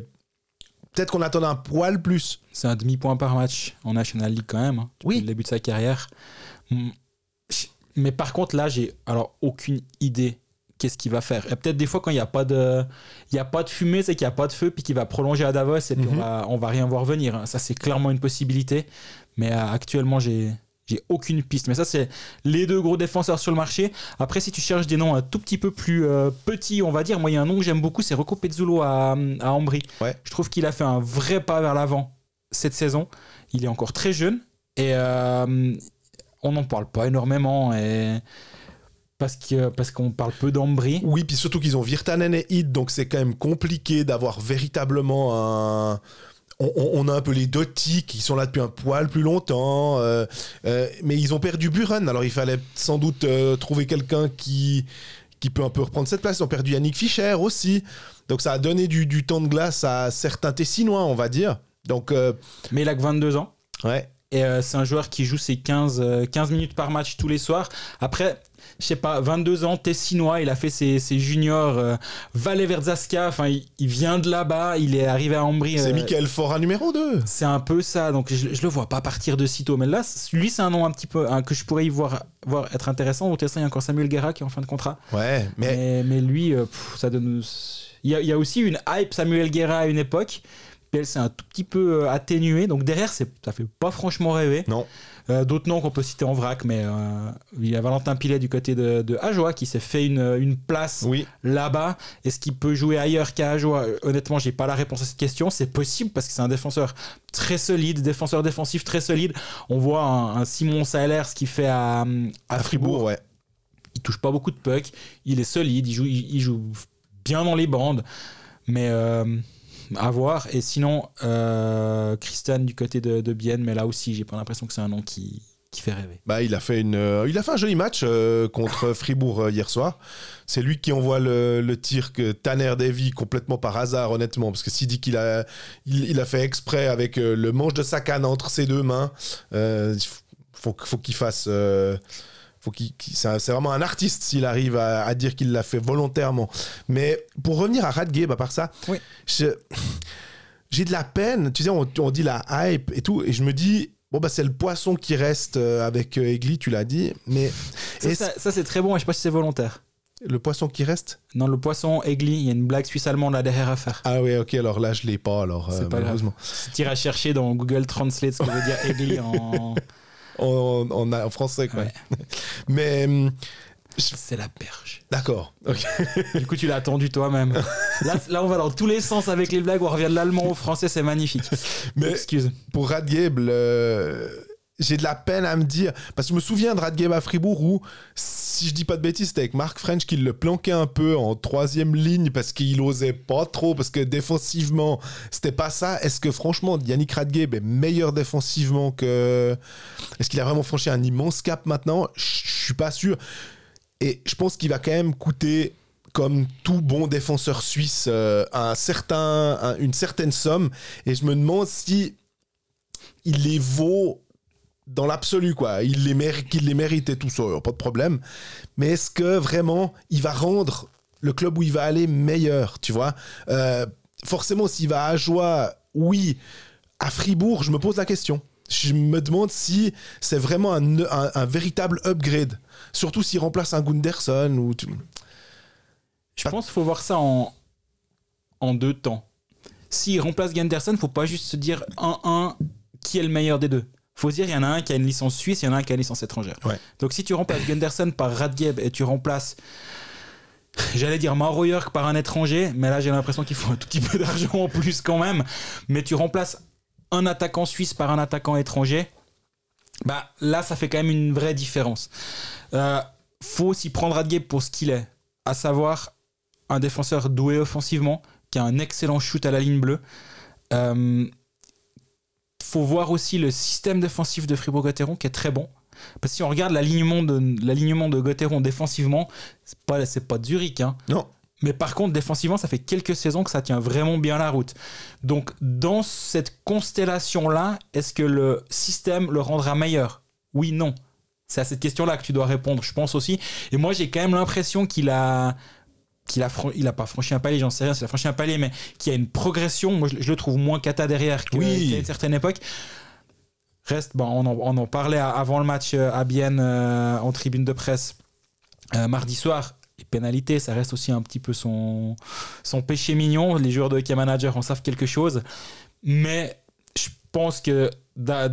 peut-être qu'on attendait un poil plus. C'est un demi-point par match en National League quand même, hein, depuis Oui. le début de sa carrière. Mais par contre, là, j'ai alors aucune idée qu'est-ce qu'il va faire. Et peut-être des fois, quand il n'y a, pas de- il y a pas de fumée, c'est qu'il n'y a pas de feu, puis qu'il va prolonger à Davos, et puis on, va, on va rien voir venir. hein. Ça, c'est clairement une possibilité. Mais euh, actuellement, j'ai. J'ai aucune piste. Mais ça, c'est les deux gros défenseurs sur le marché. Après, si tu cherches des noms un tout petit peu plus euh, petits, on va dire, moi, il y a un nom que j'aime beaucoup, c'est Rocco Pezzulo à, à Ambry. Ouais. Je trouve qu'il a fait un vrai pas vers l'avant cette saison. Il est encore très jeune et euh, on n'en parle pas énormément et parce que parce qu'on parle peu d'Ambry. Oui, puis surtout qu'ils ont Virtanen et Hid, donc c'est quand même compliqué d'avoir véritablement un. On, a un peu les Dotti qui sont là depuis un poil plus longtemps, euh, euh, mais ils ont perdu Buren. Alors il fallait sans doute euh, trouver quelqu'un qui qui peut un peu reprendre cette place. Ils ont perdu Yannick Fischer aussi, donc ça a donné du, du temps de glace à certains Tessinois, on va dire. Donc Mais il a que 22 ans ouais, et c'est un joueur qui joue ses 15, euh, 15 minutes par match tous les soirs. Après, je sais pas, 22 ans, Tessinois, il a fait ses, ses juniors, euh, Valle Verzaska, enfin il, il vient de là-bas, il est arrivé à Ambry. c'est euh, Michael Fora numéro 2. C'est un peu ça, donc je, je le vois pas partir de sitôt. Mais là, lui, c'est un nom un petit peu hein, que je pourrais y voir, voir être intéressant. Au Tessin, il y a encore Samuel Guerra qui est en fin de contrat. Ouais, mais Mais, mais lui, euh, pff, ça donne. Il y, a, il y a aussi une hype Samuel Guerra à une époque. Puis elle s'est un tout petit peu euh, atténuée. Donc derrière, ça fait pas franchement rêver. non. Euh, d'autres noms qu'on peut citer en vrac, mais euh, il y a Valentin Pilet du côté de, de Ajoie qui s'est fait une, une place Oui, là-bas. Est-ce qu'il peut jouer ailleurs qu'à Ajoie Euh, Honnêtement, j'ai pas la réponse à cette question. C'est possible parce que c'est un défenseur très solide, défenseur défensif très solide. On voit un, un Simon Saelers qui fait à, à, à Fribourg, ouais. Il touche pas beaucoup de pucks. Il est solide. Il joue, il, il joue bien dans les bandes. Mais euh, à voir. Et sinon, euh, Christian du côté de, de Bienne. Mais là aussi, j'ai pas l'impression que c'est un nom qui, qui fait rêver. Bah, il a fait une, euh, il a fait un joli match euh, contre [LAUGHS] Fribourg euh, hier soir. C'est lui qui envoie le, le tir que Tanner Davy complètement par hasard, honnêtement, parce que s'il dit qu'il a, il, il a fait exprès avec le manche de sa canne entre ses deux mains, il faut, faut qu'il fasse. Faut qu'il, qu'il- c'est vraiment un artiste s'il arrive à, à dire qu'il l'a fait volontairement. Mais pour revenir à Radgeb, à part ça, Oui. je- j'ai de la peine. Tu sais, on, on dit la hype et tout, et je me dis, bon, bah, c'est le poisson qui reste euh, avec euh, Egli, tu l'as dit, mais Ça, ça- ça, c'est très bon et je sais pas si c'est volontaire. le poisson qui reste? Dans le poisson Egli, il y a une blague suisse-allemande là derrière à faire. Ah, oui, ok, alors là, je l'ai pas, alors, C'est euh, pas malheureusement. Si tu iras chercher dans Google Translate ce que veut dire Egli en. [LAUGHS] En, en- en français, quoi. Ouais. [LAUGHS] Mais, hum, C'est la perche. d'accord, ok. [LAUGHS] Du coup, tu l'as attendu toi-même. Là, là, on va dans tous les sens avec les blagues. On revient de l'allemand au français, c'est magnifique. Mais Excuse. pour Radgeb, le- j'ai de la peine à me dire. Parce que je me souviens de Radgeb à Fribourg où, si je dis pas de bêtises, c'était avec Marc French qui le planquait un peu en troisième ligne parce qu'il osait pas trop, parce que défensivement, c'était pas ça. Est-ce que franchement, Yannick Radgeb est meilleur défensivement que. Est-ce qu'il a vraiment franchi un immense cap maintenant? Je suis pas sûr. Et je pense qu'il va quand même coûter comme tout bon défenseur suisse, euh, un certain, un- une certaine somme. Et je me demande si il les vaut dans l'absolu, quoi. Il les, mérite, qu'il les mérite et tout ça, pas de problème. Mais est-ce que vraiment il va rendre le club où il va aller meilleur, tu vois? Euh, Forcément, s'il va à Joie, oui. À Fribourg, je me pose la question. Je me demande si c'est vraiment un, véritable upgrade. Surtout s'il remplace un Gunderson Je pense qu'il faut voir ça en, deux temps. S'il remplace Genderson, faut pas juste se dire 1-1 qui est le meilleur des deux. Faut se dire il y en a un qui a une licence suisse, il y en a un qui a une licence étrangère. Ouais. Donc si tu remplaces Gunderson par Radgeb et tu remplaces, j'allais dire Mauro York par un étranger, mais là j'ai l'impression qu'il faut un tout petit peu d'argent en plus quand même. Mais tu remplaces un attaquant suisse par un attaquant étranger, bah là ça fait quand même une vraie différence. Euh, faut aussi prendre Radgeb pour ce qu'il est, à savoir un défenseur doué offensivement, qui a un excellent shoot à la ligne bleue. Euh, faut voir aussi le système défensif de Fribourg-Gotteron qui est très bon. Parce que si on regarde l'alignement de, l'alignement de Gotteron défensivement, c'est pas, c'est pas Zurich. Hein. Non. Mais par contre, défensivement, ça fait quelques saisons que ça tient vraiment bien la route. Donc, dans cette constellation-là, est-ce que le système le rendra meilleur? Oui, non. C'est à cette question-là que tu dois répondre, je pense aussi. Et moi, j'ai quand même l'impression qu'il a qu'il a, il a pas franchi un palier, j'en sais rien, s'il a franchi un palier, mais qu'il y a une progression. Moi, je, je le trouve moins cata derrière que- Oui. qu'à une certaine époque. Reste, bon, on, en, on en parlait avant le match euh, à Bienne euh, en tribune de presse euh, mardi soir. Les pénalités, ça reste aussi un petit peu son, son péché mignon. Les joueurs de hockey manager en savent quelque chose. Mais je pense que da-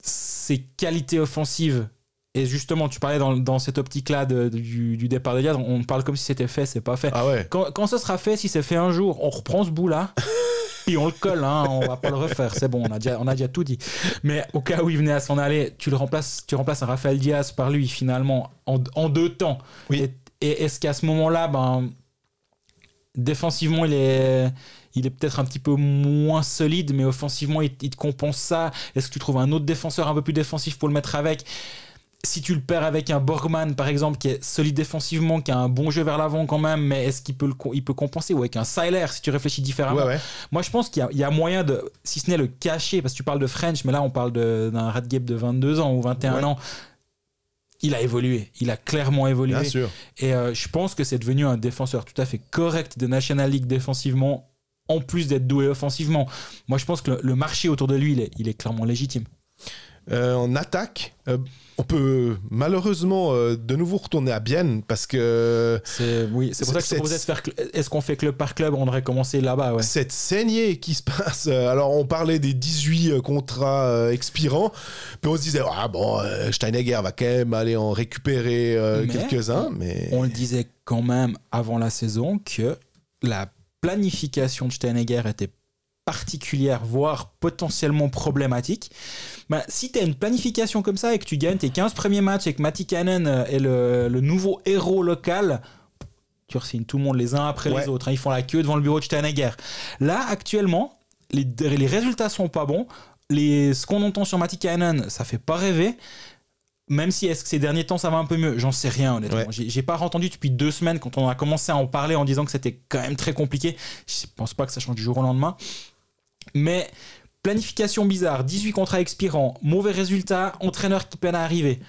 ses qualités offensives, et justement, tu parlais dans, dans cette optique-là du, du départ de Diaz, on parle comme si c'était fait, c'est pas fait. Ah ouais. Quand, quand ce sera fait, si c'est fait un jour, on reprend ce bout-là, [LAUGHS] puis on le colle, hein, on va pas le refaire, c'est bon, on a, déjà, on a déjà tout dit. Mais au cas où il venait à s'en aller, tu le remplaces, tu remplaces un Raphaël Diaz par lui finalement en, en deux temps. Oui. Et, et est-ce qu'à ce moment-là, ben, défensivement, il est, il est peut-être un petit peu moins solide, mais offensivement, il, il te compense ça? Est-ce que tu trouves un autre défenseur un peu plus défensif pour le mettre avec? Si tu le perds avec un Borgman par exemple qui est solide défensivement, qui a un bon jeu vers l'avant quand même, mais est-ce qu'il peut, le il peut compenser ou avec un Siler si tu réfléchis différemment? Ouais, ouais. Moi je pense qu'il y a- il y, a moyen de, si ce n'est le cacher, parce que tu parles de French, mais là on parle d'un Radgeb de 22 ans ou 21 Ouais. ans. Il a évolué, il a clairement évolué. Bien sûr. Et euh, je pense que c'est devenu un défenseur tout à fait correct de National League défensivement, en plus d'être doué offensivement. Moi, je pense que le, le marché autour de lui, il est, il est clairement légitime. Euh, en attaque, euh, on peut malheureusement euh, de nouveau retourner à Bienne parce que C'est oui, c'est pour ça que je proposais de faire. Est-ce qu'on fait club par club? On aurait commencé là-bas, ouais. cette saignée qui se passe. euh, Alors, on parlait des 18 euh, contrats euh, expirants, puis on se disait, ah bon, euh, Steinegger va quand même aller en récupérer quelques-uns, mais. On le disait quand même avant la saison que la planification de Steinegger était particulière, voire potentiellement problématique. Bah, si tu as une planification comme ça et que tu gagnes tes 15 premiers matchs et que Matti Cannon euh, est le, le nouveau héros local, tu re-signes tout le monde les uns après Ouais. les autres. hein. Ils font la queue devant le bureau de Steinegger. Là, actuellement, les, les résultats sont pas bons. Les, ce qu'on entend sur Matti Cannon, ça fait pas rêver. Même si est-ce que ces derniers temps ça va un peu mieux, j'en sais rien honnêtement. Ouais. J'ai j'ai pas entendu depuis deux semaines quand on a commencé à en parler en disant que c'était quand même très compliqué. Je pense pas que ça change du jour au lendemain. Mais planification bizarre, 18 contrats expirants, mauvais résultat, entraîneur qui peine à arriver.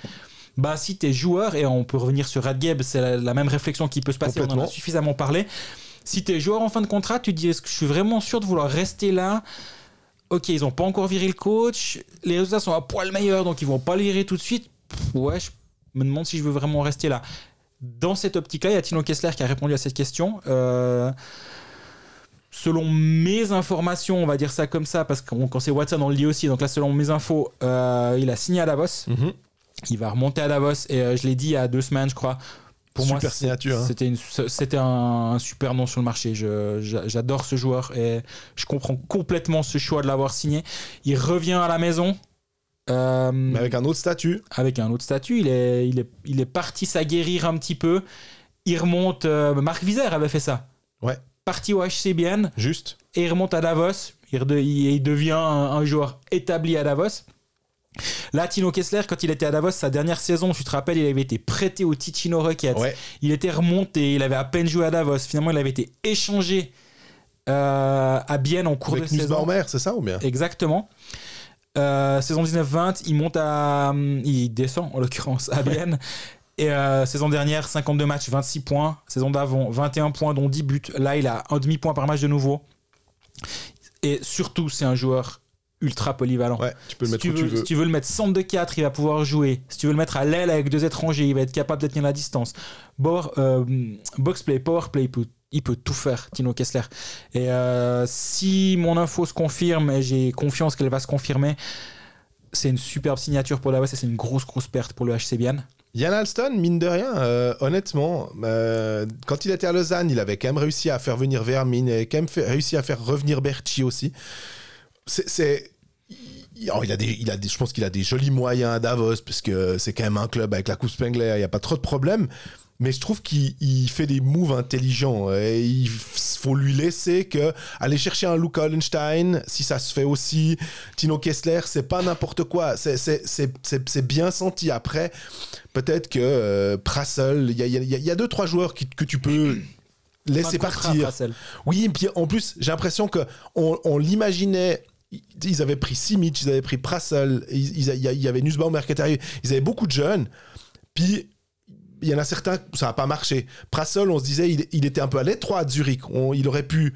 Bah si t'es joueur, et on peut revenir sur Radgeb, c'est la, la même réflexion qui peut se passer, on en a suffisamment parlé. Si t'es joueur en fin de contrat, tu te dis est-ce que je suis vraiment sûr de vouloir rester là? Ok, ils ont pas encore viré le coach, les résultats sont à poil meilleurs, donc ils vont pas le virer tout de suite. Pff, ouais, je me demande si je veux vraiment rester là. Dans cette optique-là, il y a Tino Kessler qui a répondu à cette question? Euh, selon mes informations, on va dire ça comme ça, parce que quand c'est Watson, on le dit aussi. Donc là, selon mes infos, euh, il a signé à Davos. Mhm. Il va remonter à Davos. Et euh, je l'ai dit il y a deux semaines, je crois. Pour moi, Super c'est- signature, hein. C'était un, un super nom sur le marché. J'adore ce joueur et je comprends complètement ce choix de l'avoir signé. Il revient à la maison. euh, Mais avec un autre statut. avec un autre statut. Il est, il est, il est parti s'aguerrir un petit peu. Il remonte. Marc Vizère avait fait ça. Ouais. Parti au HCBN Juste. et il remonte à Davos. Il, il- devient un, un joueur établi à Davos. Là, Tino Kessler, quand il était à Davos, sa dernière saison, tu te rappelles, il avait été prêté au Ticino Rockets. Ouais. Il était remonté, il avait à peine joué à Davos. Finalement, il avait été échangé euh, à Bienne en cours Avec de saison. C'est ça ou bien? Exactement. Euh, saison 19-20, il monte à. Il descend, en l'occurrence, à [LAUGHS] Bienne. Et euh, saison dernière, 52 matchs, 26 points. Saison d'avant, 21 points, dont 10 buts. Là, il a un demi-point par match de nouveau. Et surtout, c'est un joueur ultra polyvalent. Ouais, tu peux le Si mettre tu, où tu veux, veux. si tu veux le mettre centre de 4, il va pouvoir jouer. Si tu veux le mettre à l'aile avec deux étrangers, il va être capable de tenir la distance. Bor, euh, box play, power play, il peut, il peut tout faire, Tino Kessler. Et euh, si mon info se confirme, et j'ai confiance qu'elle va se confirmer, c'est une superbe signature pour la et c'est une grosse, grosse perte pour le HC Bienne. Yann Alston, mine de rien, euh, honnêtement, euh, quand il était à Lausanne, il avait quand même réussi à faire venir Vermin et quand même réussi à faire revenir Berchi aussi. Oh, il a des, je pense qu'il a des jolis moyens à Davos parce que c'est quand même un club avec la Coupe Spengler, il n'y a pas trop de problèmes. Mais je trouve qu'il il fait des moves intelligents et il faut lui laisser que aller chercher un Luca Hollenstein, si ça se fait aussi, Tino Kessler, c'est pas n'importe quoi. C'est bien senti. Après, peut-être que euh, Prassel, il y a, y y deux, trois joueurs qui- que tu peux [CLEARS THROAT] laisser partir. Oui, puis en plus, j'ai l'impression que on, on l'imaginait. Ils avaient pris Simic, ils avaient pris Prassel, il y avait est arrivé. Ils avaient beaucoup de jeunes. Puis il y en a certains, ça n'a pas marché. Prassel, on se disait, il, il était un peu à l'étroit de Zurich. On- il aurait pu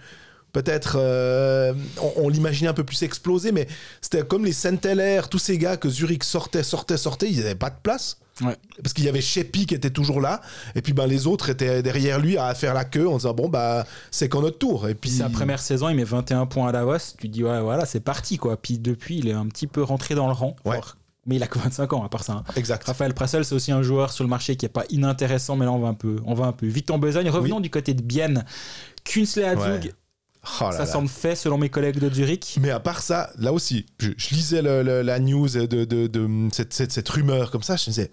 peut-être, euh, on, on l'imaginait un peu plus exploser, mais c'était comme les Saint-Heller, tous ces gars que Zurich sortait, sortait, sortait, ils n'avaient pas de place. Ouais. Parce qu'il y avait Shepi qui était toujours là, et puis ben, les autres étaient derrière lui à faire la queue en disant bon bah c'est quand notre tour. Et puis sa première saison, il met 21 points à Davos. Tu dis, ouais, voilà, c'est parti, quoi. Puis depuis, il est un petit peu rentré dans le rang. Ouais. Mais il a que 25 ans, à part ça. hein. exact. Raphaël Prassel, c'est aussi un joueur sur le marché qui est pas inintéressant, mais là, on va un peu, on va un peu vite en besogne. Revenons du côté de Bienne. Kunsley Ouais. Oh là ça là. semble fait selon mes collègues de Zurich. Mais à part ça, là aussi, je, je lisais le- le- la news de, de, de cette, cette, cette rumeur comme ça, je me disais,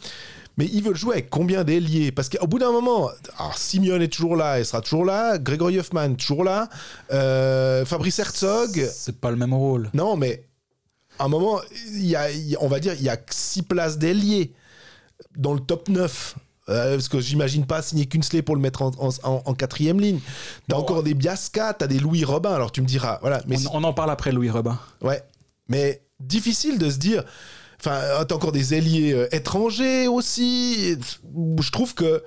mais ils veulent jouer avec combien d'ailiers? Parce qu'au bout d'un moment, alors Simeone est toujours là, il sera toujours là, Grégory Hoffman toujours là, euh, Fabrice Herzog, C'est pas le même rôle. non mais à un moment, y a, y on va dire, il y a six places d'ailiers dans le top 9. Euh, parce que j'imagine pas signer Kunsley pour le mettre en, en- en- en quatrième ligne. T'as Bon, encore des Biasca, t'as des Louis Robin. Alors tu me diras, voilà. Mais si- On, en parle après, Louis Robin. Ouais, mais difficile de se dire. Enfin, euh, t'as encore des ailiers euh, étrangers aussi. Je trouve que.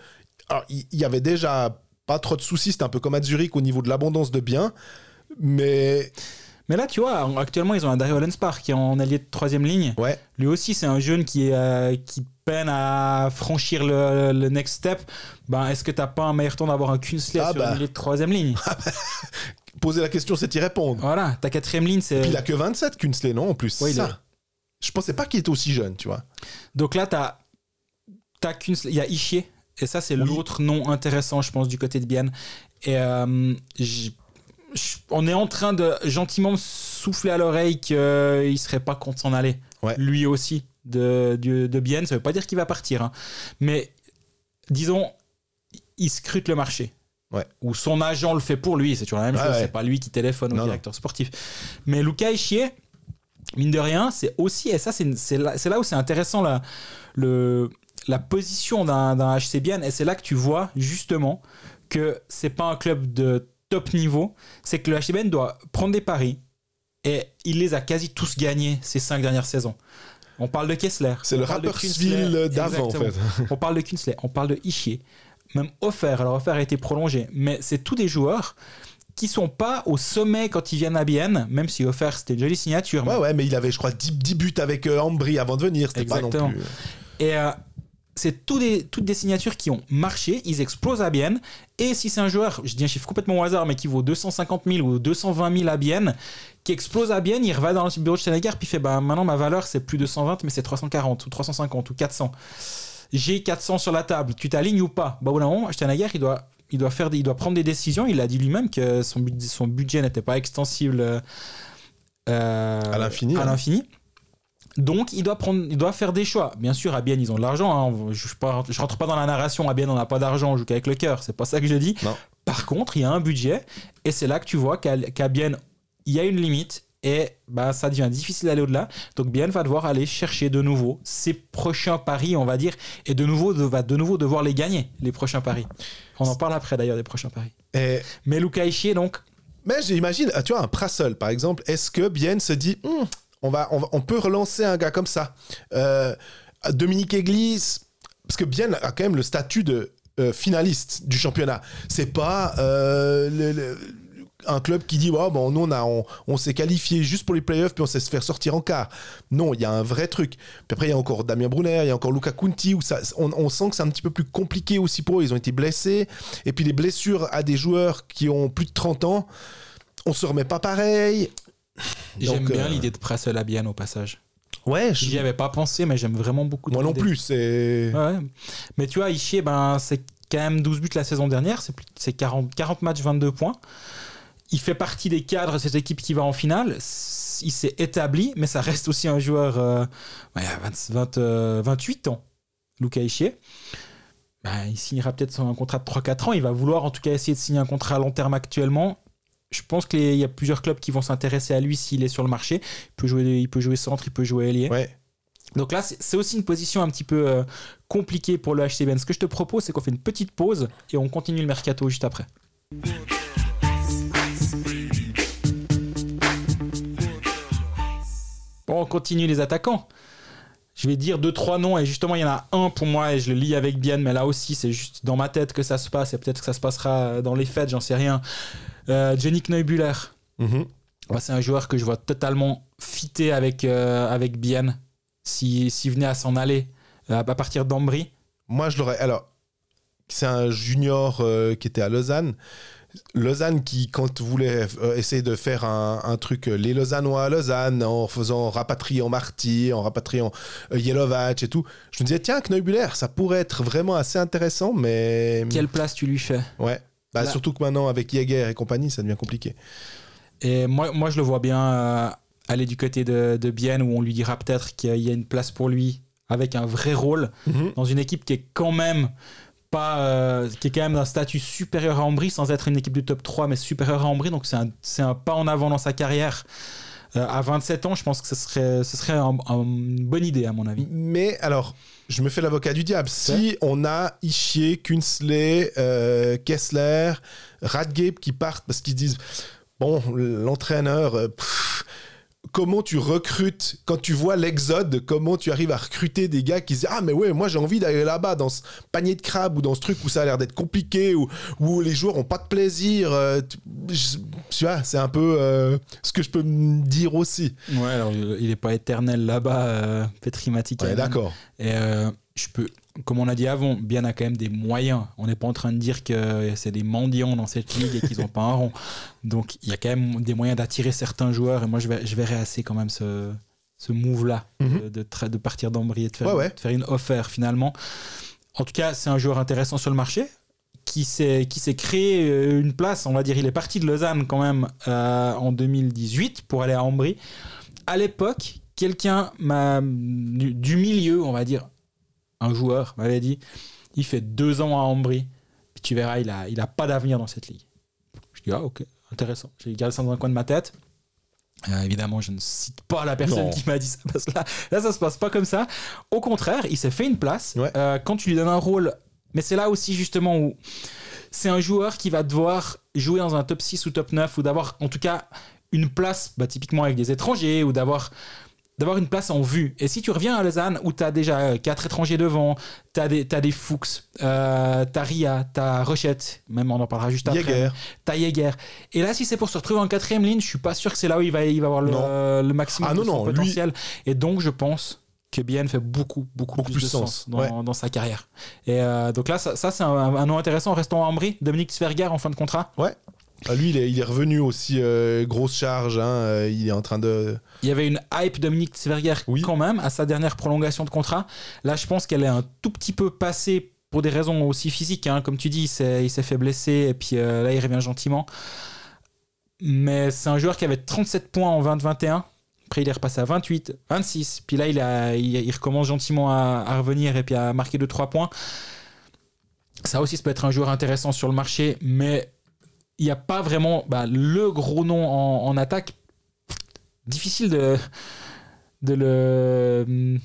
Alors, il il y, avait déjà pas trop de soucis. C'était un peu comme à Zurich au niveau de l'abondance de biens. Mais. Mais là, tu vois, actuellement, ils ont un Dario Lenspar qui est en allié de troisième ligne. Ouais, Lui aussi, c'est un jeune qui, est, euh, qui peine à franchir le, le next step. Ben, Est-ce que t'as pas un meilleur temps d'avoir un Kunsley Ah sur bah. une allié de troisième ligne? [LAUGHS] Poser la question, c'est y répondre. Voilà, ta quatrième ligne, c'est. Puis il a que 27, Kunsley, non En plus, Ouais, ça. est- Je pensais pas qu'il était aussi jeune, tu vois. Donc là, t'as as Kunsley, il y a Ishier. Et ça, c'est Oui. l'autre nom intéressant, je pense, du côté de Bienne. Et euh, on est en train de gentiment me souffler à l'oreille qu'il serait pas contre s'en aller. Ouais. Lui aussi, de, de, de Bienne. Ça veut pas dire qu'il va partir. hein. Mais disons, il scrute le marché. Ouais. Ou son agent le fait pour lui. C'est toujours la même chose. ouais. C'est pas lui qui téléphone au Non, non. directeur sportif. Mais Luca Ishier, mine de rien, c'est aussi, et ça, c'est là, où c'est intéressant la, le, la position d'un d'un HC Bienne, et c'est là que tu vois justement que c'est pas un club de top niveau, c'est que le Bienne doit prendre des paris, et il les a quasi tous gagnés ces cinq dernières saisons. On parle de Kessler. C'est le Rapperswil d'avant, en fait. On parle de Kunsley, on parle de Ishier, même Offer. Alors Offer a été prolongé, mais c'est tous des joueurs qui sont pas au sommet quand ils viennent à Bienne, même si Offer c'était une jolie signature. mais Ouais, ouais, mais il avait, je crois, 10, 10 buts avec euh, Ambry avant de venir. C'était pas non Exactement. plus. Et euh, c'est des, toutes des signatures qui ont marché, ils explosent à Bienne. Et si c'est un joueur, je dis un chiffre complètement au hasard, mais qui vaut 250 000 ou 220 000 à Bienne, qui explose à Bienne, il va dans le bureau de Stenegar, puis il fait bah, maintenant ma valeur c'est plus 220, mais c'est 340 ou 350 ou 400. J'ai 400 sur la table, tu t'alignes ou pas? Bah, au bout d'un moment, Stenegar, il doit. Il doit, faire des- il doit prendre des décisions. Il a dit lui-même que son, bud- son budget n'était pas extensible euh, euh, À l'infini, À hein. l'infini. Donc, il doit, prendre, il doit faire des choix. Bien sûr, à Bienne, ils ont de l'argent. hein. Je ne rentre pas dans la narration. À Bienne, on n'a pas d'argent. On joue qu'avec le cœur. C'est pas ça que je dis. Non. Par contre, il y a un budget. Et c'est là que tu vois qu'à qu'à Bienne, il y a une limite. Et bah, ça devient difficile d'aller au-delà. Donc, Bienne va devoir aller chercher de nouveau ses prochains paris, on va dire. Et de nouveau, de- va de nouveau devoir les gagner, les prochains paris. On en parle après, d'ailleurs, des prochains paris. Et Mais Luca Ishier, donc, Mais j'imagine, ah, tu vois, un Prassel par exemple, est-ce que Bienne se dit, Hum, on, va, on, peut relancer un gars comme ça. Euh, Dominique Église, parce que Bien a quand même le statut de euh, finaliste du championnat. C'est pas euh, un club qui dit ouais, bon, nous on, on, s'est qualifié juste pour les playoffs puis on sait se faire sortir en quart. Non, il y a un vrai truc. Puis après, il y a encore Damien Brunner, il y a encore Luca Conti, où on, on sent que c'est un petit peu plus compliqué aussi pour eux. Ils ont été blessés. Et puis les blessures à des joueurs qui ont plus de 30 ans, on se remet pas pareil. J'aime bien euh, l'idée de Prassel à Bienne au passage. Ouais, je- J'y avais pas pensé, mais j'aime vraiment beaucoup. moi non plus. C'est. Ouais. Mais tu vois, Ishier, ben, c'est quand même 12 buts la saison dernière. C'est plus- C'est 40, 40 matchs, 22 points. Il fait partie des cadres de cette équipe qui va en finale. Il s'est établi, mais ça reste aussi un joueur euh, ouais, à 20 20, euh, 28 ans, Luca Ishier. Ben, il signera peut-être un contrat de 3-4 ans. Il va vouloir en tout cas essayer de signer un contrat à long terme actuellement. Je pense qu'il y a plusieurs clubs qui vont s'intéresser à lui s'il est sur le marché. Il peut jouer, il peut jouer centre, il peut jouer ailier. Ouais. Donc là, c'est c'est aussi une position un petit peu euh, compliquée pour le HCBN. Ce que je te propose, c'est qu'on fait une petite pause et on continue le mercato juste après. Bon, on continue les attaquants. Je vais dire deux, trois noms et justement, il y en a un pour moi et je le lis avec bien, mais là aussi, c'est juste dans ma tête que ça se passe et peut-être que ça se passera dans les fêtes, j'en sais rien. Euh, Jenny Neubuller. Mhm. Moi, c'est un joueur que je vois totalement fité avec, euh, avec s'il s'il venait à s'en aller euh, à partir d'Ambry. Moi, je l'aurais. Alors, c'est un junior euh, qui était à Lausanne. Lausanne qui, quand voulait essayer de faire un, un truc, les Lausannois à Lausanne, en faisant rapatrier en Marty, en rapatriant Yelovac et tout, je me disais, tiens, Kneubuller, ça pourrait être vraiment assez intéressant, mais. Quelle place tu lui fais? Ouais. Bah, Là. Surtout que maintenant, avec Jäger et compagnie, ça devient compliqué. Et moi, moi, je le vois bien euh, aller du côté de, de Bienne où on lui dira peut-être qu'il y a une place pour lui avec un vrai rôle dans une équipe qui est quand même pas euh, qui est quand même d'un statut supérieur à Ambry sans être une équipe du top 3 mais supérieur à Ambry donc c'est un, c'est un pas en avant dans sa carrière Euh, à 27 ans je pense que ce serait, ce serait un- un- une bonne idée à mon avis Mais alors, je me fais l'avocat du diable. Si on a Ischier, Kunsley, euh, Kessler, Radgate qui partent parce qu'ils disent bon, l'entraîneur. Comment tu recrutes, quand tu vois l'exode, comment tu arrives à recruter des gars qui se disent Ah, mais ouais, moi j'ai envie d'aller là-bas dans ce panier de crabe ou dans ce truc où ça a l'air d'être compliqué, où, où les joueurs ont pas de plaisir. euh, tu je- tu vois, c'est un peu euh, ce que je peux me dire aussi. ouais alors il est pas éternel là-bas euh, Ouais, d'accord. Et euh, je peux, comme on a dit avant, bien a quand même des moyens. On n'est pas en train de dire que c'est des mendiants dans cette ligue et qu'ils n'ont pas un rond. Donc il y a quand même des moyens d'attirer certains joueurs. Et moi, je, vais, je verrais assez quand même ce, ce move-là Mhm. de, de partir d'Ambry et de faire, Ouais, ouais. de faire une offre finalement. En tout cas, c'est un joueur intéressant sur le marché qui s'est créé euh, une place, on va dire, il est parti de Lausanne quand même euh, en 2018 pour aller à Ambry. À l'époque, quelqu'un du milieu, on va dire, un joueur m'avait dit, il fait deux ans à Ambry, puis tu verras, il a il a pas d'avenir dans cette ligue. Je dis ah ok, intéressant. J'ai gardé ça dans un coin de ma tête. Euh, évidemment, je ne cite pas la personne Non. qui m'a dit ça parce que là, là, ça se passe pas comme ça. Au contraire, il s'est fait une place. Ouais. Euh, quand tu lui donnes un rôle, mais c'est là aussi justement où c'est un joueur qui va devoir jouer dans un top 6 ou top 9 ou d'avoir en tout cas une place, bah, typiquement avec des étrangers ou d'avoir d'avoir une place en vue. Et si tu reviens à Lausanne où tu as déjà euh, quatre étrangers devant, tu as des, t'as des Fuchs, euh, tu as Ria, tu as Rochette, même on en parlera juste après. Jäger. T'as Jäger. Et là, si c'est pour se retrouver en quatrième ligne, je suis pas sûr que c'est là où il va, il va avoir le, euh, le maximum Ah non, de son non, lui- potentiel. Et donc, je pense que Bien fait beaucoup, beaucoup, Beaucoup plus, plus de sens, sens, dans, ouais. dans sa carrière. Et euh, donc là, ça, ça, c'est un, un nom intéressant. Restons à Ambry. Dominique Sverger en fin de contrat. Ah, lui, il est, il est revenu aussi, euh, grosse charge. hein, euh, il est en train de. Il y avait une hype Dominique Sverger Oui. quand même à sa dernière prolongation de contrat. Là, je pense qu'elle est un tout petit peu passée pour des raisons aussi physiques. hein. Comme tu dis, il s'est, fait blesser et puis euh, là, il revient gentiment. Mais c'est un joueur qui avait 37 points en 2021. Après, il est repassé à 28, 26. Puis là, il, a, il, il recommence gentiment à, à revenir et puis à marquer 2-3 points. Ça aussi, ça peut être un joueur intéressant sur le marché, mais il n'y a pas vraiment bah, le gros nom en, en attaque. Difficile de, de, le,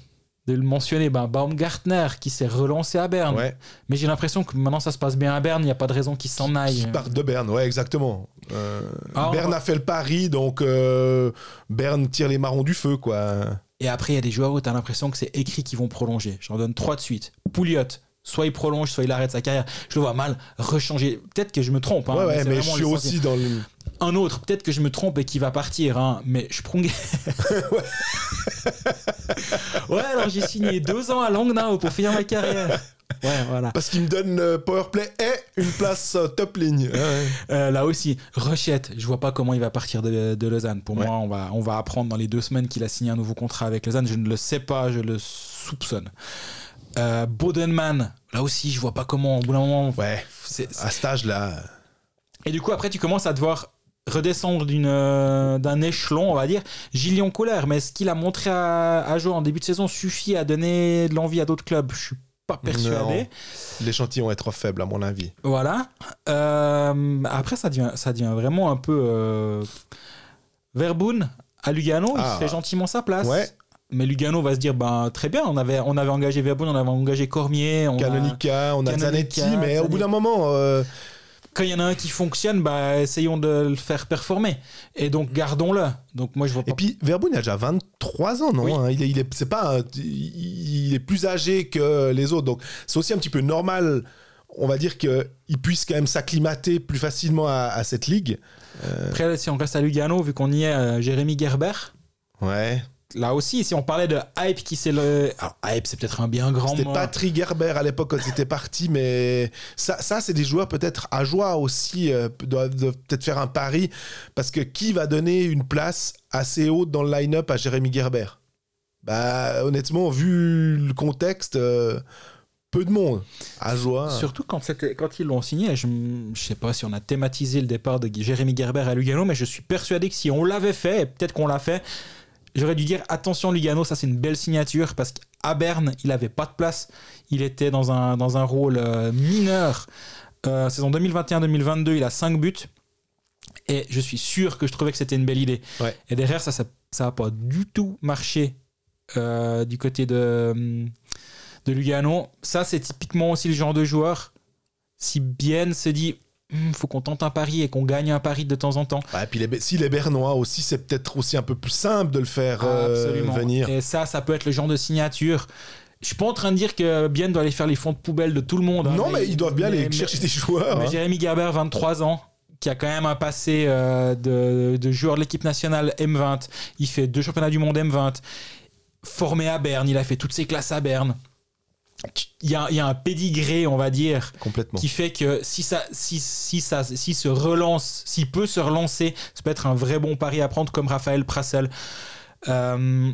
de le mentionner, ben, Baumgartner qui s'est relancé à Berne. Ouais. Mais j'ai l'impression que maintenant ça se passe bien à Berne, il n'y a pas de raison qu'il s'en aille. Qui part de Berne, ouais, exactement. Euh, Ah, Berne a fait le pari, donc euh, Berne tire les marrons du feu, quoi. Et après, il y a des joueurs où tu as l'impression que c'est écrit qu'ils vont prolonger. J'en donne trois de suite. Pouliot, soit il prolonge, soit il arrête sa carrière. Je le vois mal rechanger. Peut-être que je me trompe. hein, ouais, mais je suis aussi dans le. Un autre, peut-être que je me trompe et qu'il va partir. hein, mais Sprung. [LAUGHS] ouais, alors j'ai signé deux ans à Langnau pour finir ma carrière. Ouais, voilà. Parce qu'il me donne euh, Powerplay et une place euh, top ligne. Ouais, ouais. Euh, là aussi, Rochette, je vois pas comment il va partir de, de Lausanne. Pour moi, on va, on va apprendre dans les deux semaines qu'il a signé un nouveau contrat avec Lausanne. Je ne le sais pas, je le soupçonne. Euh, Bodenman, là aussi, je vois pas comment. Au bout d'un moment, Ouais, c'est- c'est- à cet âge-là. et du coup, après, tu commences à devoir redescendre d'une, euh, d'un échelon, on va dire. Gillian Kohler, mais ce qu'il a montré à, à jouer en début de saison suffit à donner de l'envie à d'autres clubs? Je suis pas persuadé. Non. L'échantillon est trop faible, à mon avis. Voilà. Euh, après, ça devient, ça devient vraiment un peu. Verboen à Lugano, Ah. il fait gentiment sa place. Ouais. Mais Lugano va se dire ben, très bien, on avait, on avait engagé Verboen, on avait engagé Cormier. On a- Canonica, on a Canonica, Zanetti, mais au bout Zanetti. d'un moment, euh, Quand il y en a un qui fonctionne, bah, essayons de le faire performer. Et donc, gardons-le. Donc, moi, je vois pas. Et puis Verboen il a déjà 23 ans, non Oui. hein, Il est, il est, pas, il est plus âgé que les autres, donc c'est aussi un petit peu normal. On va dire que il puisse quand même s'acclimater plus facilement à, à cette ligue. Après, si on reste à Lugano, vu qu'on y est, euh, Jérémy Gerber. Ouais. Là aussi, si on parlait de hype qui c'est le. Alors, hype, c'est peut-être un bien grand C'était. Patrick Gerber à l'époque quand c'était parti, mais ça, ça c'est des joueurs peut-être à joie aussi, euh, doivent, doivent peut-être faire un pari, parce que qui va donner une place assez haute dans le line-up à Jérémy Gerber? Bah honnêtement, vu le contexte, euh, peu de monde. À joie. Surtout quand, quand ils l'ont signé, je ne sais pas si on a thématisé le départ de Jérémy Gerber à Lugano, mais je suis persuadé que si on l'avait fait, et peut-être qu'on l'a fait, j'aurais dû dire attention Lugano, ça c'est une belle signature, parce qu'à Berne, il n'avait pas de place, il était dans un, dans un rôle euh, mineur. Euh, saison 2021-2022, il a 5 buts, et je suis sûr que je trouvais que c'était une belle idée. Ouais. Et derrière, ça n'a ça, a pas du tout marché euh, du côté de, de Lugano. Ça, c'est typiquement aussi le genre de joueur. Si Bien se dit, il faut qu'on tente un pari et qu'on gagne un pari de temps en temps. Ouais, et puis les, si les Bernois aussi, c'est peut-être aussi un peu plus simple de le faire euh, venir. Et ça, ça peut être le genre de signature. Je suis pas en train de dire que Bien doit aller faire les fonds de poubelle de tout le monde. hein, non, mais, ils doivent bien mais- aller mais- chercher des joueurs. mais hein. Jérémy Gerber, 23 ans, qui a quand même un passé euh, de, de joueur de l'équipe nationale M20. Il fait deux championnats du monde M20. Formé à Berne, il a fait toutes ses classes à Berne. Il y a, y a un pédigré, on va dire, Complètement. qui fait que si ça, si, si ça, s'il se relance, s'il peut se relancer, ça peut être un vrai bon pari à prendre comme Raphaël Prassel. Euh,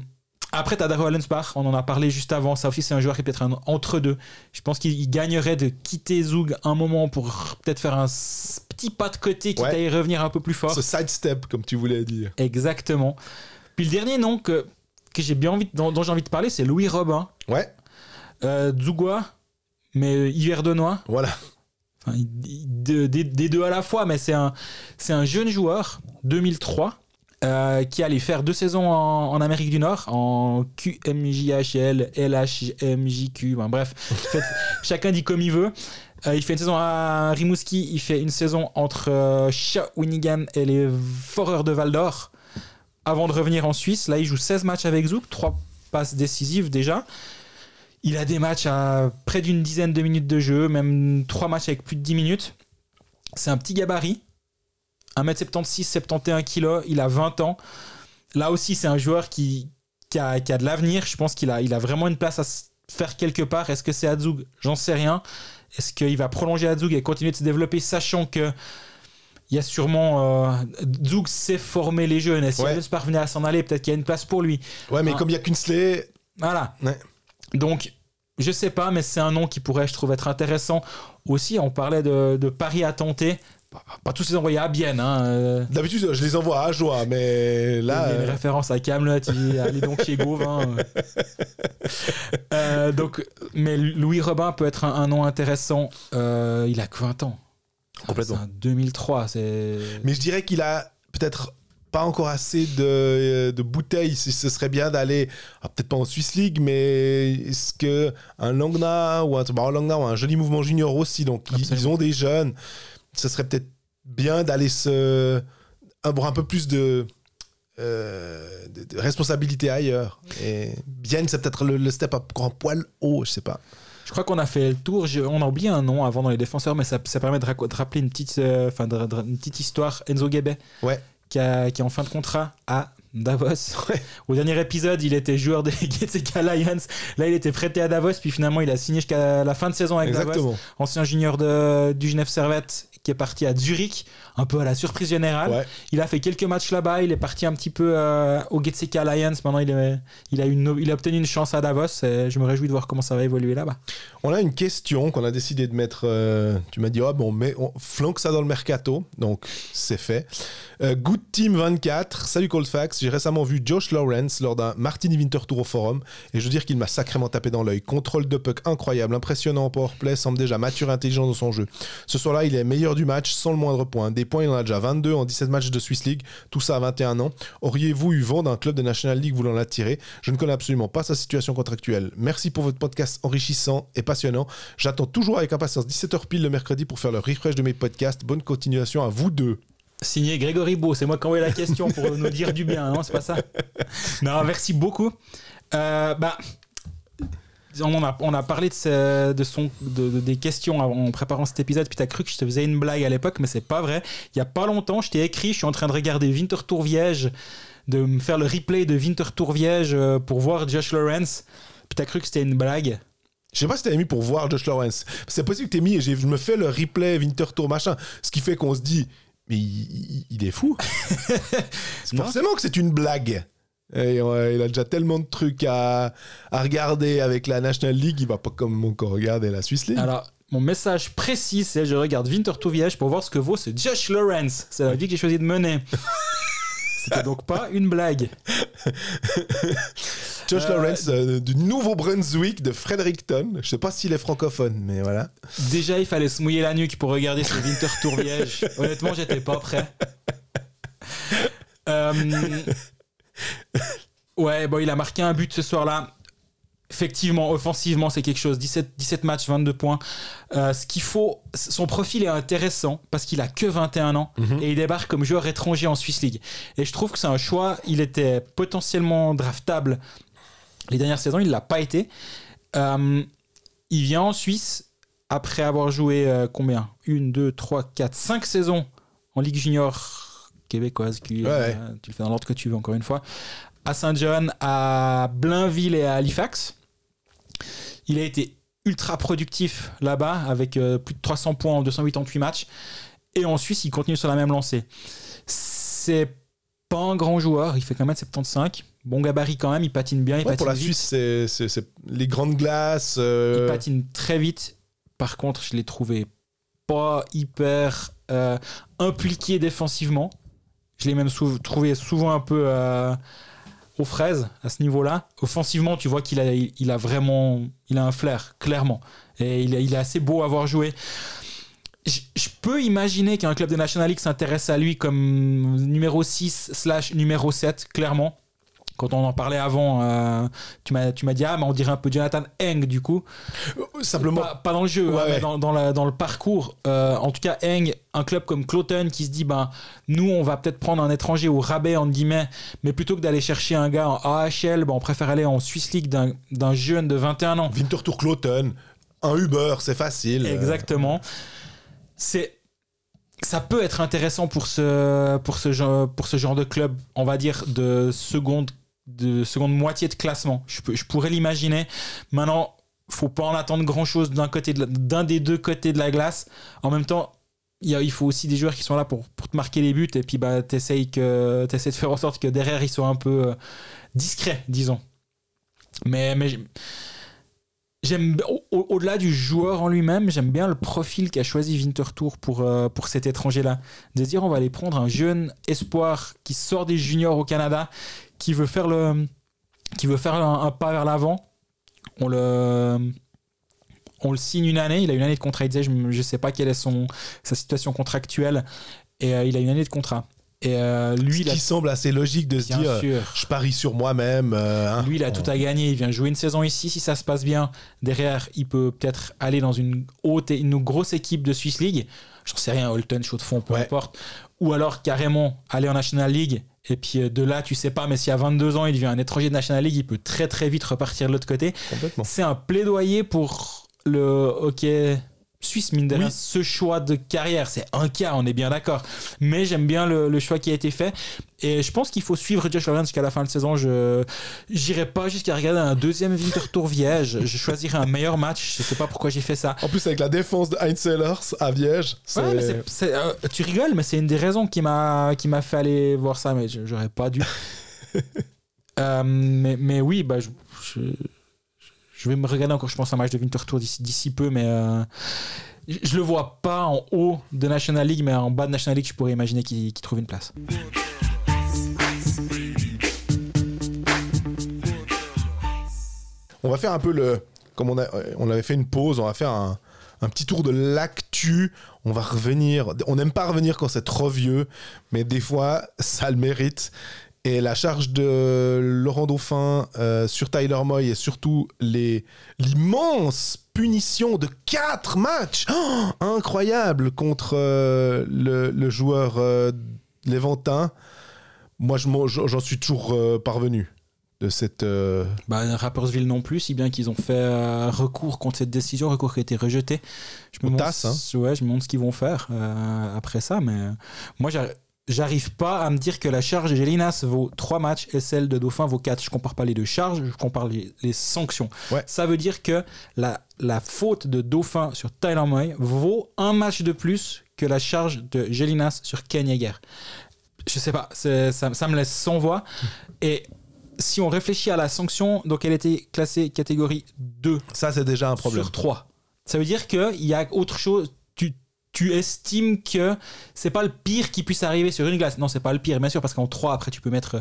après, t'as Dario Allensbach, on en a parlé juste avant. Ça aussi, c'est un joueur qui est peut-être un entre-deux. Je pense qu'il il gagnerait de quitter Zug un moment pour peut-être faire un petit pas de côté qui Ouais. à y revenir un peu plus fort. Ce sidestep, comme tu voulais dire. Exactement. Puis le dernier nom que, que j'ai bien envie, dont, dont j'ai envie de parler, c'est Louis Robin. Ouais, Euh, mais Yverdenois. voilà. Enfin, des, des deux à la fois, mais c'est un, c'est un jeune joueur, 2003, euh, qui allait faire deux saisons en, en Amérique du Nord, en QMJHL, LHMJQ, ben, bref, [LAUGHS] chacun dit comme il veut. Euh, il fait une saison à Rimouski, il fait une saison entre euh, Shawinigan et les Foreurs de Val d'Or, avant de revenir en Suisse. Là, il joue 16 matchs avec Zouk, 3 passes décisives déjà. Il a des matchs à près d'une dizaine de minutes de jeu, même 3 matchs avec plus de 10 minutes. C'est un petit gabarit, 1m76, 71 kg, il a 20 ans. Là aussi, c'est un joueur qui, qui, a, qui a de l'avenir. Je pense qu'il a, il a vraiment une place à se faire quelque part. Est-ce que c'est à Zug J'en sais rien. Est-ce qu'il va prolonger à Zug et continuer de se développer, sachant que il y a sûrement. Euh, Zug sait former les jeunes. Et si Ouais. Parvenait à s'en aller, peut-être qu'il y a une place pour lui. Ouais, mais comme il y a Kunsley, Voilà. Ouais. Donc, je sais pas, mais c'est un nom qui pourrait, je trouve, être intéressant. Aussi, on parlait de, de paris à tenter. Pas, pas tous les envoyer à Bienne. Hein. euh, d'habitude, je les envoie à joie, mais là. il y a une euh, référence à Camelot, [LAUGHS] allez donc chez Gauvin. Euh, donc, mais Louis Robin peut être un, un nom intéressant. Euh, il a que 20 ans. Complètement. C'est un 2003, c'est. Mais je dirais qu'il a peut-être pas encore assez de, de bouteilles. Ce serait bien d'aller, ah, peut-être pas en Swiss League, mais est-ce que un Langna ou un, bah, Langna ou un joli mouvement junior aussi, donc ils, ont des jeunes, ce serait peut-être bien d'aller se avoir un peu plus de, euh, de, de responsabilité ailleurs. Et Bienne, c'est peut-être le, le step up un poil haut, je sais pas. Je crois qu'on a fait le tour. Je- on a oublié un nom avant dans les défenseurs, mais ça, ça permet de, rappeler une petite, euh, enfin, de- de- une petite histoire. Enzo Guebet, Ouais. Qui, a- qui est en fin de contrat à Davos. [LAUGHS] Au dernier épisode, il était joueur des [LAUGHS] GTK Lions. Là, il était prêté à Davos, puis finalement, il a signé jusqu'à la fin de saison avec Davos. Exactement. Ancien junior de, du Genève Servette, qui est parti à Zurich, un peu à la surprise générale. Ouais. Il a fait quelques matchs là-bas. Il est parti un petit peu euh, au GTK Alliance. Maintenant, il, est, il, a une, il a obtenu une chance à Davos. Et je me réjouis de voir comment ça va évoluer là-bas. On a une question qu'on a décidé de mettre. euh, tu m'as dit, oh, bon, mais on flanque ça dans le mercato. Donc, c'est fait. Euh, Good Team 24. Salut Coldfax. J'ai récemment vu Josh Lawrence lors d'un Martini Winter Tour au Forum. Et je veux dire qu'il m'a sacrément tapé dans l'œil. Contrôle de puck incroyable, impressionnant en powerplay, semble déjà mature et intelligent dans son jeu. Ce soir-là, il est meilleur du match sans le moindre point. Des points, il en a déjà 22 en 17 matchs de Swiss League. Tout ça à 21 ans. Auriez-vous eu vent d'un club de National League voulant l'attirer? Je ne connais absolument pas sa situation contractuelle. Merci pour votre podcast enrichissant et passionnant. J'attends toujours avec impatience 17h pile le mercredi pour faire le refresh de mes podcasts. Bonne continuation à vous deux. Signé Grégory Beau, c'est moi qui ai envoyé la question pour nous dire du bien, non C'est pas ça Non, merci beaucoup. Euh, bah, on, a, on a parlé de, son, de, de- des questions en préparant cet épisode, puis t'as cru que je te faisais une blague à l'époque, mais c'est pas vrai. Il y a pas longtemps, je t'ai écrit, je suis en train de regarder Winter Tour Viège, de me faire le replay de Winter Tour Viège euh, pour voir Josh Lawrence, puis t'as cru que c'était une blague. Je sais pas si t'avais mis pour voir Josh Lawrence. C'est possible que t'aies mis et je me fais le replay Winter Tour machin. Ce qui fait qu'on se dit, mais il, est fou. [LAUGHS] Forcément que c'est une blague. Et il a déjà tellement de trucs à, à regarder avec la National League, il va pas comme encore regarder la Swiss League. Alors, mon message précis, c'est je regarde Winter Viège pour voir ce que vaut ce Josh Lawrence. C'est la vie que j'ai choisi de mener. [LAUGHS] C'était donc pas une blague. [LAUGHS] Josh euh, Lawrence euh, du Nouveau-Brunswick de Fredericton. Je sais pas s'il est francophone, mais voilà. Déjà, il fallait se mouiller la nuque pour regarder ce Winter Tour Viège. [LAUGHS] Honnêtement, j'étais pas prêt. Euh, [LAUGHS] Ouais, bon, il a marqué un but ce soir-là. Effectivement, offensivement, c'est quelque chose. 17, 17 matchs, 22 points. Euh, ce qu'il faut, son profil est intéressant parce qu'il a que 21 ans et il débarque comme joueur étranger en Swiss League. Et je trouve que c'est un choix. Il était potentiellement draftable les dernières saisons, il l'a pas été. Euh, il vient en Suisse après avoir joué euh, combien? Une, deux, trois, quatre, cinq saisons en Ligue junior québécoise. Qui, Ouais, ouais. tu le fais dans l'ordre que tu veux, encore une fois. À Saint-John, à Blainville et à Halifax. Il a été ultra productif là-bas avec euh, plus de 300 points en 288 matchs. Et en Suisse, il continue sur la même lancée. C'est pas un grand joueur, il fait quand même 75. Bon gabarit quand même, il patine bien, il Ouais, patine pour la vite. Suisse, c'est- les grandes glaces. euh, Il patine très vite. Par contre, je l'ai trouvé pas hyper euh, impliqué défensivement. Je l'ai même sou- trouvé souvent un peu fraises à ce niveau-là. Offensivement, tu vois qu'il a, il a vraiment il a un flair, clairement. Et il est, assez beau à voir jouer. Je, je peux imaginer qu'un club de National League s'intéresse à lui comme numéro 6 slash numéro 7, clairement. Quand on en parlait avant, euh, tu m'as tu m'as dit, ah, mais on dirait un peu Jonathan Eng, du coup. Simplement, Pas, pas dans le jeu, Ouais, hein, mais dans, dans la- dans le parcours. Euh, en tout cas, Eng, un club comme Cloton qui se dit, ben, nous, on va peut-être prendre un étranger au rabais, entre guillemets, mais plutôt que d'aller chercher un gars en AHL, ben, on préfère aller en Swiss League d'un d'un jeune de 21 ans. Winter Tour Cloton, un Uber, c'est facile. Exactement. C'est ça peut être intéressant pour ce pour ce genre pour ce genre de club, on va dire de seconde de seconde moitié de classement. Je, pourrais l'imaginer. Maintenant, faut pas en attendre grand chose d'un côté de d'un des deux côtés de la glace. En même temps, il, faut aussi des joueurs qui sont là pour, pour te marquer les buts et puis bah t'essayes que t'essaies de faire en sorte que derrière ils soient un peu euh, discrets, disons. Mais mais J'aime au- au- au-delà du joueur en lui-même, j'aime bien le profil qu'a choisi Winterthur pour euh, pour cet étranger-là. De se dire on va aller prendre un jeune espoir qui sort des juniors au Canada, qui veut faire le qui veut faire un, un pas vers l'avant. On le on le signe une année, il a une année de contrat. Il disait je ne sais pas quelle est son sa situation contractuelle et euh, il a une année de contrat. Et euh, lui, Ce il a, qui semble assez logique de se bien dire, sûr, je parie sur moi-même. euh, hein. lui, il a tout à gagner. Il vient jouer une saison ici. Si ça se passe bien, derrière, il peut peut-être aller dans une haute, et une grosse équipe de Swiss League. J'en sais rien, Holton, Chaud de Fond, peu Ouais. importe. Ou alors carrément aller en National League. Et puis euh, de là, tu sais pas, mais si à 22 ans, il devient un étranger de National League, il peut très très vite repartir de l'autre côté. Complètement. C'est un plaidoyer pour le hockey suisse, mine de rien. Oui. Ce choix de carrière, c'est un cas, on est bien d'accord. Mais j'aime bien le, le choix qui a été fait. Et je pense qu'il faut suivre Josh Lawrence jusqu'à la fin de saison. Je n'irai pas jusqu'à regarder un deuxième Winter Tour Viège. Je choisirai un meilleur match. Je sais pas pourquoi j'ai fait ça. En plus, avec la défense de Heinz Sellers à Viège. Ouais, mais euh, tu rigoles, mais c'est une des raisons qui m'a fait aller voir ça, mais j'aurais pas dû. [LAUGHS] Euh, mais, mais oui, bah, je, je, je vais me regarder encore, je pense, un match de Winter Tour d'ici peu, mais euh, je, le vois pas en haut de National League, mais en bas de National League, je pourrais imaginer qu'il trouve une place. On va faire un peu le. Comme on, avait fait une pause, on va faire un petit tour de l'actu. On va revenir. On n'aime pas revenir quand c'est trop vieux, mais des fois, ça le mérite. Et la charge de Laurent Dauphin euh, sur Tyler Moy et surtout les- l'immense punition de 4 matchs Oh, [GASPS] incroyable contre euh, le, le joueur euh, Léventin. Moi, j'en suis toujours euh, parvenu de cette. euh, Bah, Rappersville non plus, si bien qu'ils ont fait euh, recours contre cette décision, recours qui a été rejeté. Je me hein. ouais, je me demande ce qu'ils vont faire euh, après ça, mais moi j'arrive pas à me dire que la charge de Gélinas vaut 3 matchs et celle de Dauphin vaut 4. Je compare pas les deux charges, je compare les, les sanctions. Ouais. Ça veut dire que la, la faute de Dauphin sur Tyler Moy vaut un match de plus que la charge de Gélinas sur Ken Yeager. Je sais pas, ça, ça me laisse sans voix. [LAUGHS] Et si on réfléchit à la sanction, donc elle était classée catégorie 2 Ça, c'est déjà un problème. sur 3. Ça veut dire qu'il y a autre chose. Tu, estimes que c'est pas le pire qui puisse arriver sur une glace? Non, c'est pas le pire, bien sûr, parce qu'en 3, après, tu peux mettre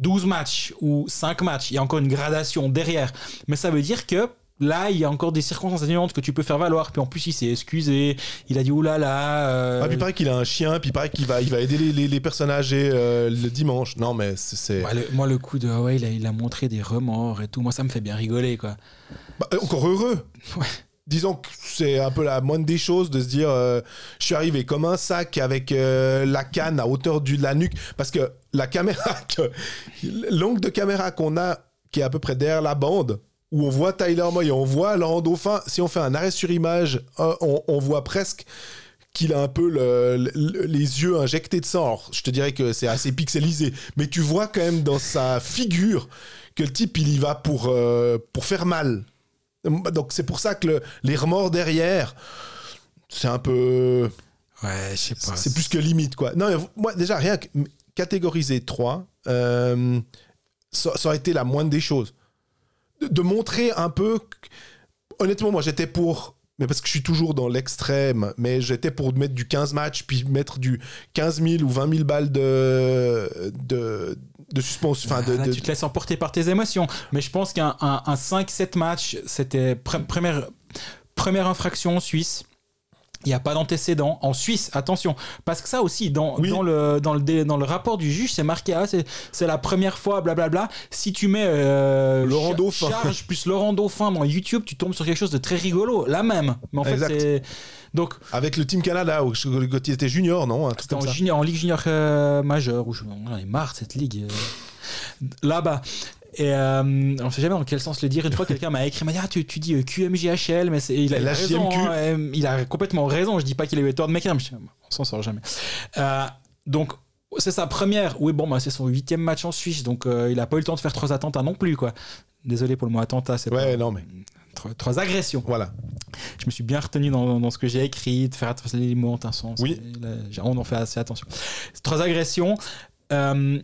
12 matchs ou 5 matchs. Il y a encore une gradation derrière. Mais ça veut dire que là, il y a encore des circonstances atténuantes que tu peux faire valoir. Puis en plus, il s'est excusé. Il a dit oulala. Là là, euh, Ah, puis il paraît qu'il a un chien, puis il paraît qu'il va, il va aider les, les- les personnes âgées euh, le dimanche. Non, mais c'est. moi, le, moi, le coup de. ouais, il a, il a montré des remords et tout. Moi, ça me fait bien rigoler, quoi. Bah, euh, encore heureux. Ouais. Disons que c'est un peu la moindre des choses de se dire euh, je suis arrivé comme un sac avec euh, la canne à hauteur de la nuque. Parce que la caméra, [LAUGHS] l'angle de caméra qu'on a, qui est à peu près derrière la bande, où on voit Tyler Moy on voit Laurent Dauphin, si on fait un arrêt sur image, on, voit presque qu'il a un peu le- le- les yeux injectés de sang. Alors, je te dirais que c'est assez pixelisé, mais tu vois quand même dans sa figure que le type, il y va pour, euh, pour faire mal. Donc c'est pour ça que le- les remords derrière, c'est un peu... Ouais, je sais pas. C'est plus que limite, quoi. Non, mais moi, déjà, rien que catégoriser 3, euh, ça, ça aurait été la moindre des choses. De, de montrer un peu... Honnêtement, moi, j'étais pour... Mais parce que je suis toujours dans l'extrême, mais j'étais pour mettre du 15 matchs, puis mettre du 15 000 ou 20 000 balles de, de, de suspension. Enfin, de, Là, de- tu te laisses emporter par tes émotions. Mais je pense qu'un un, un 5-7 match, c'était pre- première, première infraction suisse. Il n'y a pas d'antécédent. En Suisse, attention. Parce que ça aussi, dans, Oui. dans, le, dans, le, dans le rapport du juge, c'est marqué ah, c'est c'est la première fois, blablabla. Si tu mets euh, Laurent Dauphin. charge plus Laurent Dauphin dans YouTube, tu tombes sur quelque chose de très rigolo. La même. Mais en fait, Exact. c'est. Donc, Avec le Team Canada, où il était junior, non c'était en, ça. junior, en Ligue junior euh, majeure, où je, on en est marre de cette ligue. euh, Là-bas. Et euh, on sait jamais dans quel sens le dire. Une fois, [LAUGHS] quelqu'un m'a écrit, m'a dit ah, tu, tu dis euh, QMJHL, mais c'est, il, a, il a raison. LHJMQ. hein, il a complètement raison. Je dis pas qu'il a eu tort de m'écrire, mais je- on s'en sort jamais. Donc, c'est sa première. Oui, bon, bah, c'est son huitième match en Suisse, donc euh, il a pas eu le temps de faire trois attentats non plus, quoi. Désolé pour le mot attentat, c'est Ouais, pas- non, mais trois, trois agressions. voilà. Je me suis bien retenu dans, dans ce que j'ai écrit, de faire attention les mots ont un sens. Oui. Là, on en fait assez attention. Trois agressions. Euh,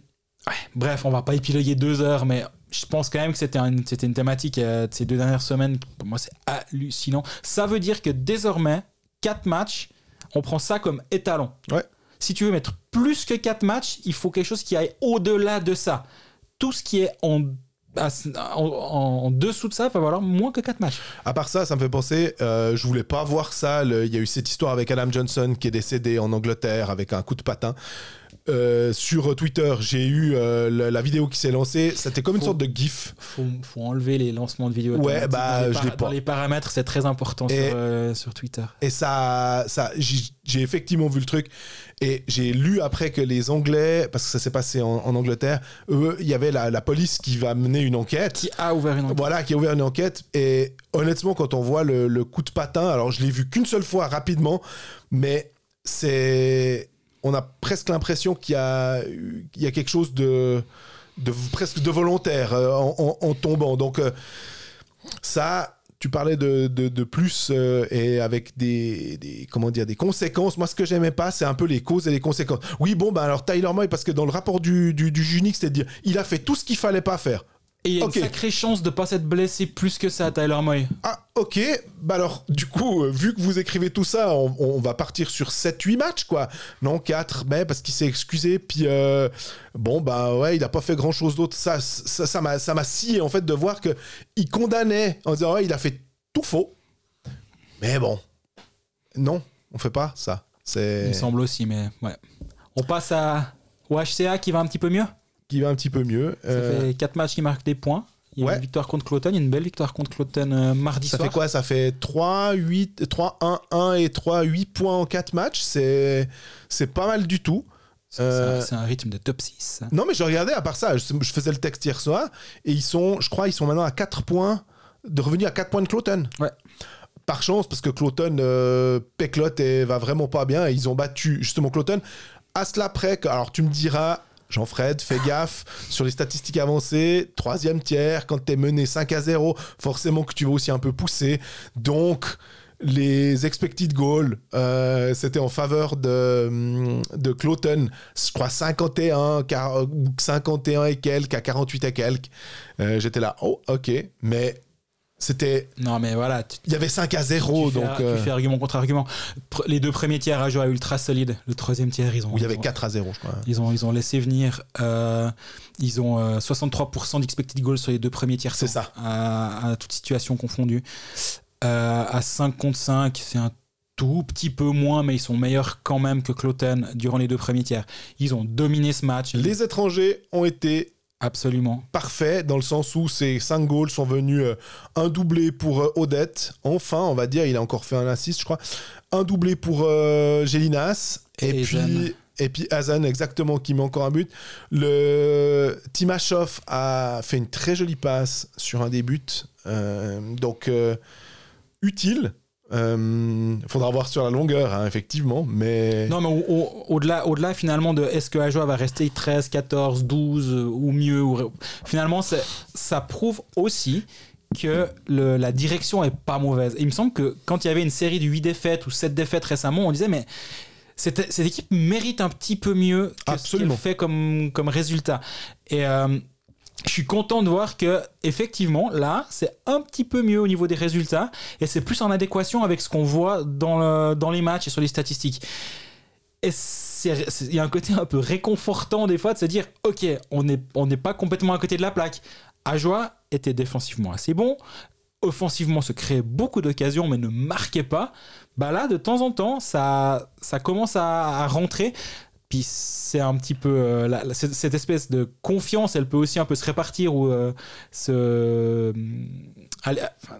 ouais, bref, on va pas épiloguer deux heures, mais je pense quand même que c'était un- c'était une thématique euh, de ces deux dernières semaines. Pour moi, c'est hallucinant. Ça veut dire que désormais, quatre matchs, on prend ça comme étalon. Ouais. Si tu veux mettre plus que quatre matchs, il faut quelque chose qui aille au-delà de ça. Tout ce qui est en, à- en, dessous de ça va valoir moins que quatre matchs. À part ça, ça me fait penser, euh, je voulais pas voir ça. Il y a eu cette histoire avec Adam Johnson qui est décédé en Angleterre avec un coup de patin. Euh, sur Twitter, j'ai eu euh, la, la vidéo qui s'est lancée. C'était comme une sorte de GIF. Faut, faut enlever les lancements de vidéos. Ouais, bah, je l'ai pas. Dans les paramètres, c'est très important Et- sur, euh, sur Twitter. Et ça, ça j'ai j'ai effectivement vu le truc. Et j'ai lu après que les Anglais, parce que ça s'est passé en, en Angleterre, eux, il y avait la, la police qui va mener une enquête. Qui a ouvert une enquête Voilà, qui a ouvert une enquête. Et honnêtement, quand on voit le, le coup de patin, alors je l'ai vu qu'une seule fois rapidement, mais c'est. On a presque l'impression qu'il y a, il y a quelque chose de, presque de volontaire euh, en, tombant. Donc, euh, ça. Tu parlais de, de, plus euh, et avec des, des- comment dire des conséquences. Moi, ce que j'aimais pas, c'est un peu les causes et les conséquences. Oui, bon, ben alors Tyler Moy, parce que dans le rapport du, du, du Junix, c'est de dire il a fait tout ce qu'il fallait pas faire. Et il y a Ok. une sacrée chance de pas s'être blessé plus que ça, Tyler Moy. Ah, ok. Bah alors, du coup, euh, vu que vous écrivez tout ça, on, on va partir sur 7-8 matchs, quoi. Non, 4, mais parce qu'il s'est excusé. Puis, euh, bon, bah ouais, il n'a pas fait grand-chose d'autre. Ça, ça, ça m'a ça m'a scié, en fait, de voir que il condamnait en disant, ouais, il a fait tout faux. Mais bon, non, on fait pas ça. Il me semble aussi, mais ouais. On passe à au HCA qui va un petit peu mieux? Qui va un petit peu mieux. Ça Euh, fait 4 matchs qui marquent des points. Il y a Ouais. une victoire contre Cloton, il y a une belle victoire contre Cloton euh, mardi ça soir. fait quoi? Ça fait 3, 8, 3, 1, 1 et 3, 8 points en 4 matchs. C'est pas mal du tout. C'est Euh, c'est un rythme de top 6. Non, mais je regardais à part ça. Je, je faisais le texte hier soir et ils sont, je crois, ils sont maintenant à 4 points, de revenus à 4 points de Cloton. Ouais. Par chance, parce que Cloton euh, péclote et va vraiment pas bien. Et ils ont battu justement Cloton. À cela près, que, alors tu me diras, Jean-Fred, fais gaffe sur les statistiques avancées. Troisième tiers, quand t'es mené 5 à 0, forcément que tu vas aussi un peu pousser. Donc. Les expected goals, euh, c'était en faveur de, de Cloton. Je crois 51, car- ou 51 et quelques, à 48 et quelques. Euh, J'étais là, oh, ok. Mais c'était. Non, mais voilà. Tu, Il y avait 5 à 0, tu fais, donc. tu euh, fais argument contre argument. Les deux premiers tiers à jouer ultra solide. Le troisième tiers, ils ont. où il y avait ils ont- 4 à 0, je crois. Ils ont, ils ont laissé venir. euh, ils ont euh, 63% d'expected goals sur les deux premiers tiers. C'est ça. À, à toute situation confondue. Euh, à 5 contre 5, c'est un tout petit peu moins, mais ils sont meilleurs quand même que Cloten durant les deux premiers tiers. Ils ont dominé ce match. Les étrangers ont été Absolument. parfaits dans le sens où ces 5 goals sont venus euh, un doublé pour euh, Odette. Enfin, on va dire, il a encore fait un assist, je crois. Un doublé pour euh, Gélinas. Et, Et puis. Et puis Hazan, exactement, qui met encore un but. Le Timashov a fait une très jolie passe sur un des buts. Donc, utile. Euh, faudra voir sur la longueur, hein, effectivement. Mais Non, mais au- au- au-delà, au-delà finalement de est-ce que Ajoa va rester 13, 14, 12 euh, ou mieux, ou- finalement, ça prouve aussi que le- la direction est pas mauvaise. Et il me semble que quand il y avait une série de 8 défaites ou 7 défaites récemment, on disait mais cette, cette équipe mérite un petit peu mieux que Absolument. ce qu'elle fait comme, comme résultat. Et euh, je suis content de voir que effectivement là c'est un petit peu mieux au niveau des résultats et c'est plus en adéquation avec ce qu'on voit dans, dans les matchs et sur les statistiques. Et il y a un côté un peu réconfortant des fois de se dire ok on n'est on n'est pas complètement à côté de la plaque. Ajoie était défensivement assez bon, offensivement se créait beaucoup d'occasions mais ne marquait pas. Bah là de temps en temps ça ça commence à rentrer. Puis c'est un petit peu euh, la- la- cette, espèce de confiance, elle peut aussi un peu se répartir ou euh, se aller, enfin,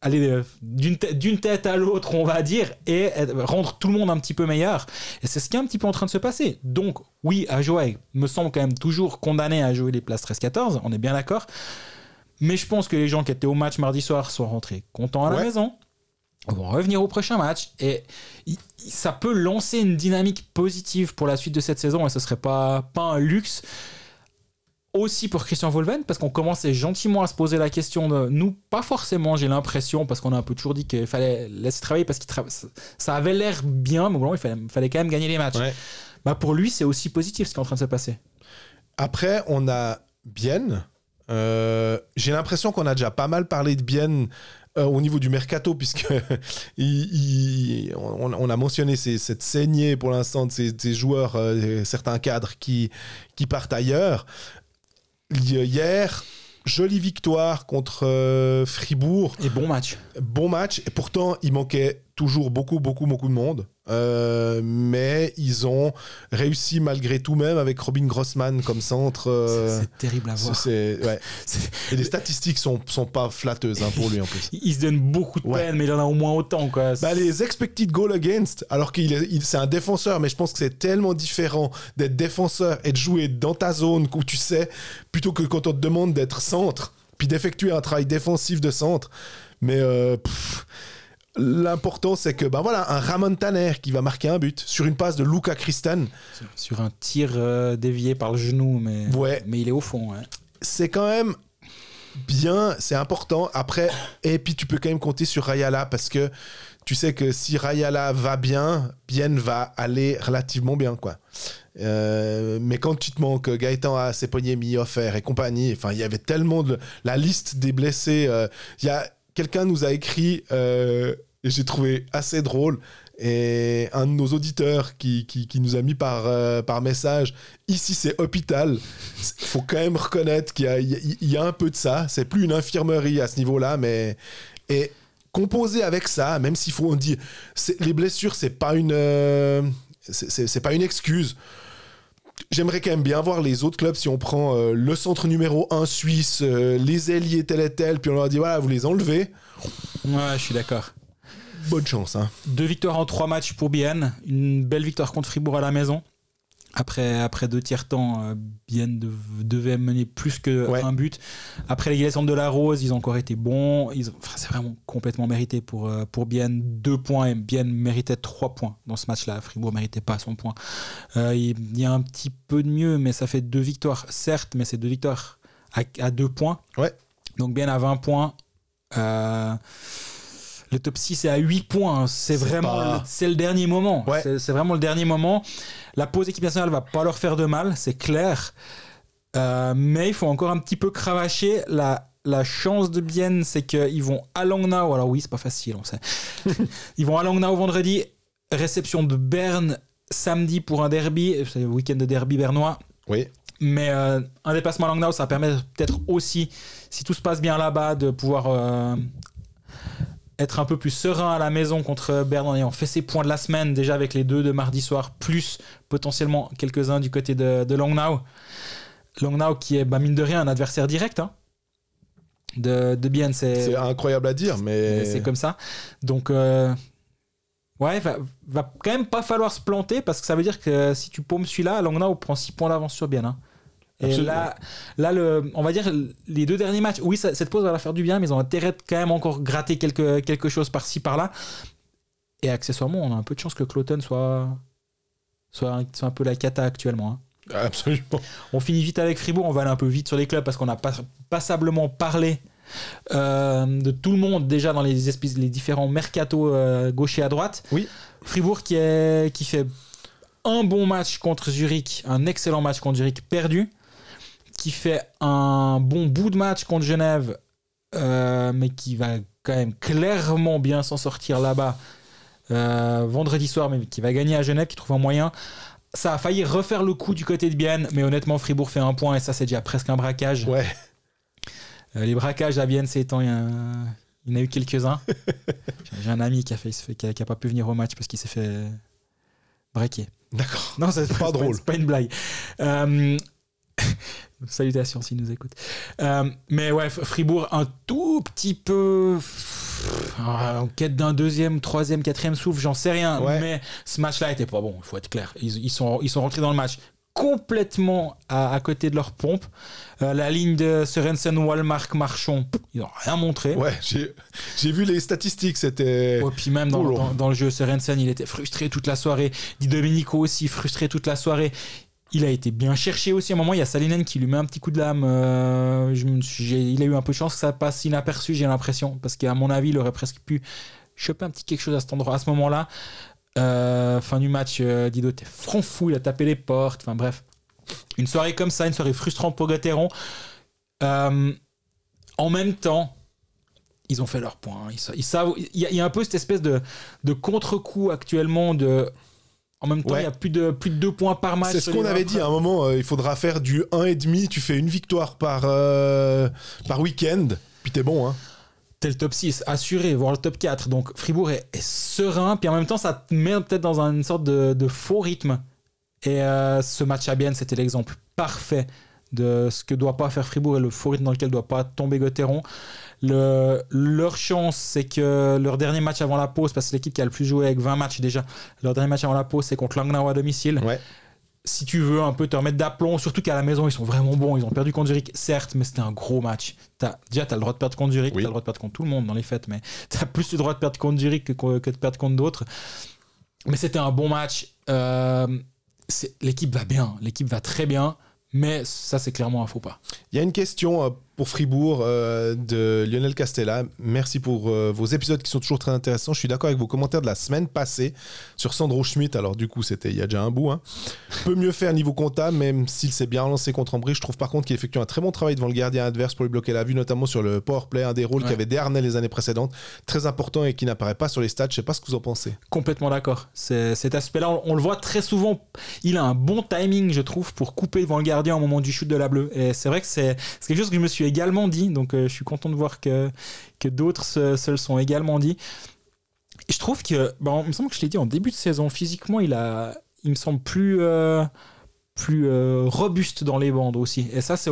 aller, euh, d'une tête, à l'autre, on va dire, et euh, rendre tout le monde un petit peu meilleur. Et c'est ce qui est un petit peu en train de se passer. Donc oui, Ajoa me semble quand même toujours condamné à jouer les places 13-14, on est bien d'accord. Mais je pense que les gens qui étaient au match mardi soir sont rentrés contents à la Ouais. maison vont revenir au prochain match et ça peut lancer une dynamique positive pour la suite de cette saison et ce serait pas, pas un luxe aussi pour Christian Volven parce qu'on commençait gentiment à se poser la question de nous pas forcément j'ai l'impression parce qu'on a un peu toujours dit qu'il fallait laisser travailler parce que ça avait l'air bien mais bon il fallait, fallait quand même gagner les matchs Ouais. bah pour lui c'est aussi positif ce qui est en train de se passer Après, on a Bienne. Euh, J'ai l'impression qu'on a déjà pas mal parlé de Bienne euh, au niveau du mercato, puisque [LAUGHS] il- il- on, on a mentionné ces- cette saignée pour l'instant de ces, ces joueurs, euh, certains cadres qui, qui partent ailleurs. Hier, jolie victoire contre euh, Fribourg. et bon match Bon match. Et pourtant, il manquait toujours beaucoup, beaucoup, beaucoup de monde. Euh, mais ils ont réussi malgré tout même avec Robin Grossman comme centre. euh, C'est terrible à voir. ouais. [LAUGHS] Et les statistiques sont, sont pas flatteuses hein, pour lui en plus. Il se donne beaucoup de Ouais. peine, mais il en a au moins autant. Quoi. Bah, les expected goal against, alors qu'il est, il- c'est un défenseur, mais je pense que c'est tellement différent d'être défenseur et de jouer dans ta zone où tu sais, plutôt que quand on te demande d'être centre, puis d'effectuer un travail défensif de centre. Mais euh, pff, l'important, c'est que, bah voilà, un Ramon Tanner qui va marquer un but sur une passe de Luca Christen, Sur- Sur un tir euh, dévié par le genou, mais, Ouais. mais il est au fond. hein. c'est quand même bien, c'est important. Après, et puis tu peux quand même compter sur Rayala parce que tu sais que si Rayala va bien, Bien va aller relativement bien, quoi. Euh, mais quand tu te manques Gaëtan à ses poignets mis offert et compagnie, enfin, il y avait tellement de la liste des blessés. euh, Il y a quelqu'un nous a écrit euh, et j'ai trouvé assez drôle. Et un de nos auditeurs qui, qui, nous a mis par, euh, par message, ici c'est hôpital. Il faut quand même reconnaître qu'il y y y a un peu de ça. C'est plus une infirmerie à ce niveau-là, mais. Et composé avec ça, même s'il faut on dit les blessures, c'est pas une. euh, pas une excuse. J'aimerais quand même bien voir les autres clubs si on prend euh, le centre numéro 1 suisse, euh, les ailiers tel et tel, puis on leur dit voilà, vous les enlevez. Ouais, je suis d'accord. Bonne chance, hein. Deux victoires en trois matchs pour Bienne. Une belle victoire contre Fribourg à la maison. Après, après deux tiers temps, euh, Bienne dev- devait mener plus que Ouais. un but. Après l'égalisation de la Rose, ils ont encore été bons. Ils ont- enfin, c'est vraiment complètement mérité pour, euh, pour Bienne. Deux points et Bienne méritait trois points dans ce match-là. Fribourg méritait pas son point. Euh, il il y a un petit peu de mieux, mais ça fait deux victoires, certes, mais c'est deux victoires à, à deux points. Ouais. Donc Bienne à 20 points. Euh, le top 6 est à 8 points. hein. C'est C'est vraiment pas- le, c'est le dernier moment. Ouais. C'est- C'est vraiment le dernier moment. La pause équipe nationale va pas leur faire de mal, c'est clair. Euh, mais il faut encore un petit peu cravacher. La, la chance de Bienne, c'est qu'ils vont à Langnau. Alors oui, c'est pas facile, on sait. [LAUGHS] ils vont à Langnau vendredi. Réception de Berne samedi pour un derby. C'est le week-end de derby bernois. Oui. Mais euh, un déplacement à Langnau, ça permet peut-être aussi, si tout se passe bien là-bas, de pouvoir euh, être un peu plus serein à la maison contre Berne en ayant fait ses points de la semaine, déjà avec les deux de mardi soir, plus potentiellement quelques-uns du côté de, de Langnau. Langnau qui est, bah, mine de rien, un adversaire direct hein, de, de Bienne. C'est incroyable à dire, mais. c'est comme ça. Donc, euh, ouais, va, va quand même pas falloir se planter parce que ça veut dire que si tu paumes celui-là, Langnau prend 6 points d'avance sur Bienne. hein. Et là, là le, on va dire les deux derniers matchs, oui, ça- cette pause va leur faire du bien, mais ils ont intérêt de quand même encore gratter quelque, quelque chose par-ci, par-là. Et accessoirement, on a un peu de chance que Cloton soit, soit, un, soit un peu la cata actuellement. hein. Absolument. On finit vite avec Fribourg, on va aller un peu vite sur les clubs parce qu'on a pas, passablement parlé euh, de tout le monde déjà dans les, espèces- les différents mercatos euh, gauche et à droite. Oui. Fribourg qui, est, qui fait un bon match contre Zurich, un excellent match contre Zurich perdu, qui fait un bon bout de match contre Genève, euh, mais qui va quand même clairement bien s'en sortir là-bas euh, vendredi soir, mais qui va gagner à Genève, qui trouve un moyen. Ça a failli refaire le coup du côté de Bienne, mais honnêtement, Fribourg fait un point et ça, c'est déjà presque un braquage. Ouais. Euh, les braquages à Bienne ces temps, il y, a un- il y en a eu quelques-uns. [LAUGHS] J'ai- un ami qui a, fait, qui, a, qui a pas pu venir au match parce qu'il s'est fait braquer. D'accord. Non, c'est Pas drôle. C'est pas une blague. Euh, [LAUGHS] Salutations s'il nous écoute. Euh, mais ouais, Fribourg, un tout petit peu euh, en quête d'un deuxième, troisième, quatrième souffle, j'en sais rien. Ouais. Mais ce match-là était pas bon, il faut être clair. Ils, ils sont, ils sont rentrés dans le match complètement à, à côté de leur pompe. Euh, la ligne de Sorensen, Walmark, Marchon, ils n'ont rien montré. Ouais, j'ai vu les statistiques, c'était. Et puis même dans- dans le jeu, Sorensen, il était frustré toute la soirée. Di Domenico aussi, frustré toute la soirée. Il a été bien cherché aussi. À un moment, il y a Salinen qui lui met un petit coup de lame. Euh, il a eu un peu de chance que ça passe inaperçu, j'ai l'impression. Parce qu'à mon avis, il aurait presque pu choper un petit quelque chose à cet endroit, à ce moment-là. Euh, fin du match, euh, Dido était front fou, il a tapé les portes. Enfin bref. Une soirée comme ça, une soirée frustrante pour Gauthieron. Euh, en même temps, ils ont fait leur point. A, il y a un peu cette espèce de, de contre-coup actuellement de. En même temps, Ouais. il y a plus de, plus de deux points par match. C'est ce qu'on avait 20. dit à un moment, euh, il faudra faire du 1,5, tu fais une victoire par, euh, par week-end, puis t'es bon. Hein. t'es le top 6 assuré, voire le top 4. Donc Fribourg est, est serein, puis en même temps, ça te met peut-être dans une sorte de, de faux rythme. Et euh, ce match à Bienne, c'était l'exemple parfait de ce que doit pas faire Fribourg et le faux rythme dans lequel doit pas tomber Gauthieron. Le, leur chance, c'est que leur dernier match avant la pause, parce que c'est l'équipe qui a le plus joué avec 20 matchs déjà, leur dernier match avant la pause, c'est contre Langnau à domicile. Ouais. Si tu veux un peu te remettre d'aplomb, surtout qu'à la maison, ils sont vraiment bons. Ils ont perdu contre Zurich, certes, mais c'était un gros match. As, déjà, tu as le droit de perdre contre Zurich, Oui. tu as le droit de perdre contre tout le monde dans les fêtes, mais [LAUGHS] tu as plus le droit de perdre contre Zurich que, que de perdre contre d'autres. Mais c'était un bon match. Euh, l'équipe va bien, l'équipe va très bien, mais ça, c'est clairement un faux pas. Il y a une question euh, pour Fribourg euh, de Lionel Castella. Merci pour euh, vos épisodes qui sont toujours très intéressants. Je suis d'accord avec vos commentaires de la semaine passée sur Sandro Schmidt. Alors du coup, c'était il y a déjà un bout. Hein. Peut mieux faire niveau comptable, même s'il s'est bien lancé contre Ambry. Je trouve par contre qu'il effectue un très bon travail devant le gardien adverse pour lui bloquer la vue, notamment sur le power play, un des rôles Ouais. qu'avait Dernay les années précédentes. Très important et qui n'apparaît pas sur les stats. Je sais pas ce que vous en pensez. Complètement d'accord. Cet aspect-là, on, on le voit très souvent. Il a un bon timing, je trouve, pour couper devant le gardien au moment du shoot de la bleue. Et c'est vrai que c'est c'est quelque chose que je me suis également dit. Donc euh, je suis content de voir que, que d'autres se, se le sont également dit. Et je trouve que, bon, il me semble que je l'ai dit en début de saison, physiquement, il, a, il me semble plus. euh, plus euh, robuste dans les bandes aussi et ça c'est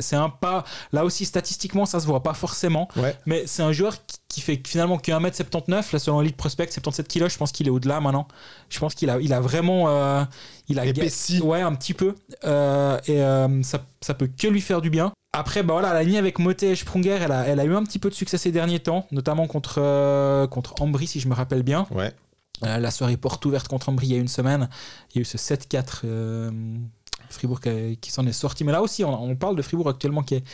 c'est un pas là aussi statistiquement ça se voit pas forcément Ouais. mais c'est un joueur qui, qui fait finalement que 1m79 là selon Elite Prospect 77 kg je pense qu'il est au-delà maintenant je pense qu'il a, il a vraiment euh, il a Épaissi. ouais un petit peu Euh, et ça, ça peut que lui faire du bien après bah voilà la ligne avec Motet et Sprunger elle a, elle a eu un petit peu de succès ces derniers temps notamment contre, euh, contre Ambry si je me rappelle bien Ouais. euh, la soirée porte ouverte contre Ambry il y a une semaine. Il y a eu ce 7-4 euh, Fribourg qui, qui s'en est sorti. Mais là aussi, on, on parle de Fribourg actuellement qui est,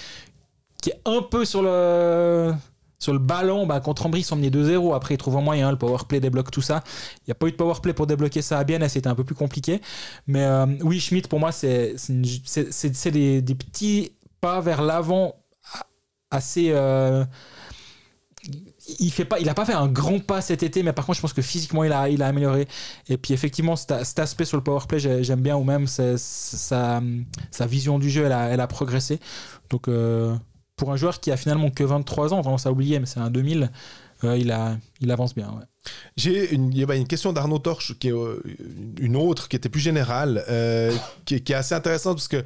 qui est un peu sur le, sur le ballon. Bah, contre Ambry, ils sont menés 2-0. Après, ils trouvent un moyen. Le powerplay débloque tout ça. Il n'y a pas eu de powerplay pour débloquer ça à Bienne. C'était un peu plus compliqué. Mais euh, oui, Schmidt, pour moi, c'est des, des petits pas vers l'avant assez. euh, il fait pas, il a pas fait un grand pas cet été, mais par contre, je pense que physiquement, il a, il a amélioré. Et puis, effectivement, cet, aspect sur le power play, j'ai- j'aime bien, ou même sa, sa, vision du jeu, elle a, elle a progressé. Donc, euh, pour un joueur qui a finalement que 23 ans, tendance à oublier, mais c'est un 2000, euh, il, a, il avance bien. J'ai une, question d'Arnaud Torche, qui est euh, une autre, qui était plus générale, qui, qui est assez intéressante parce que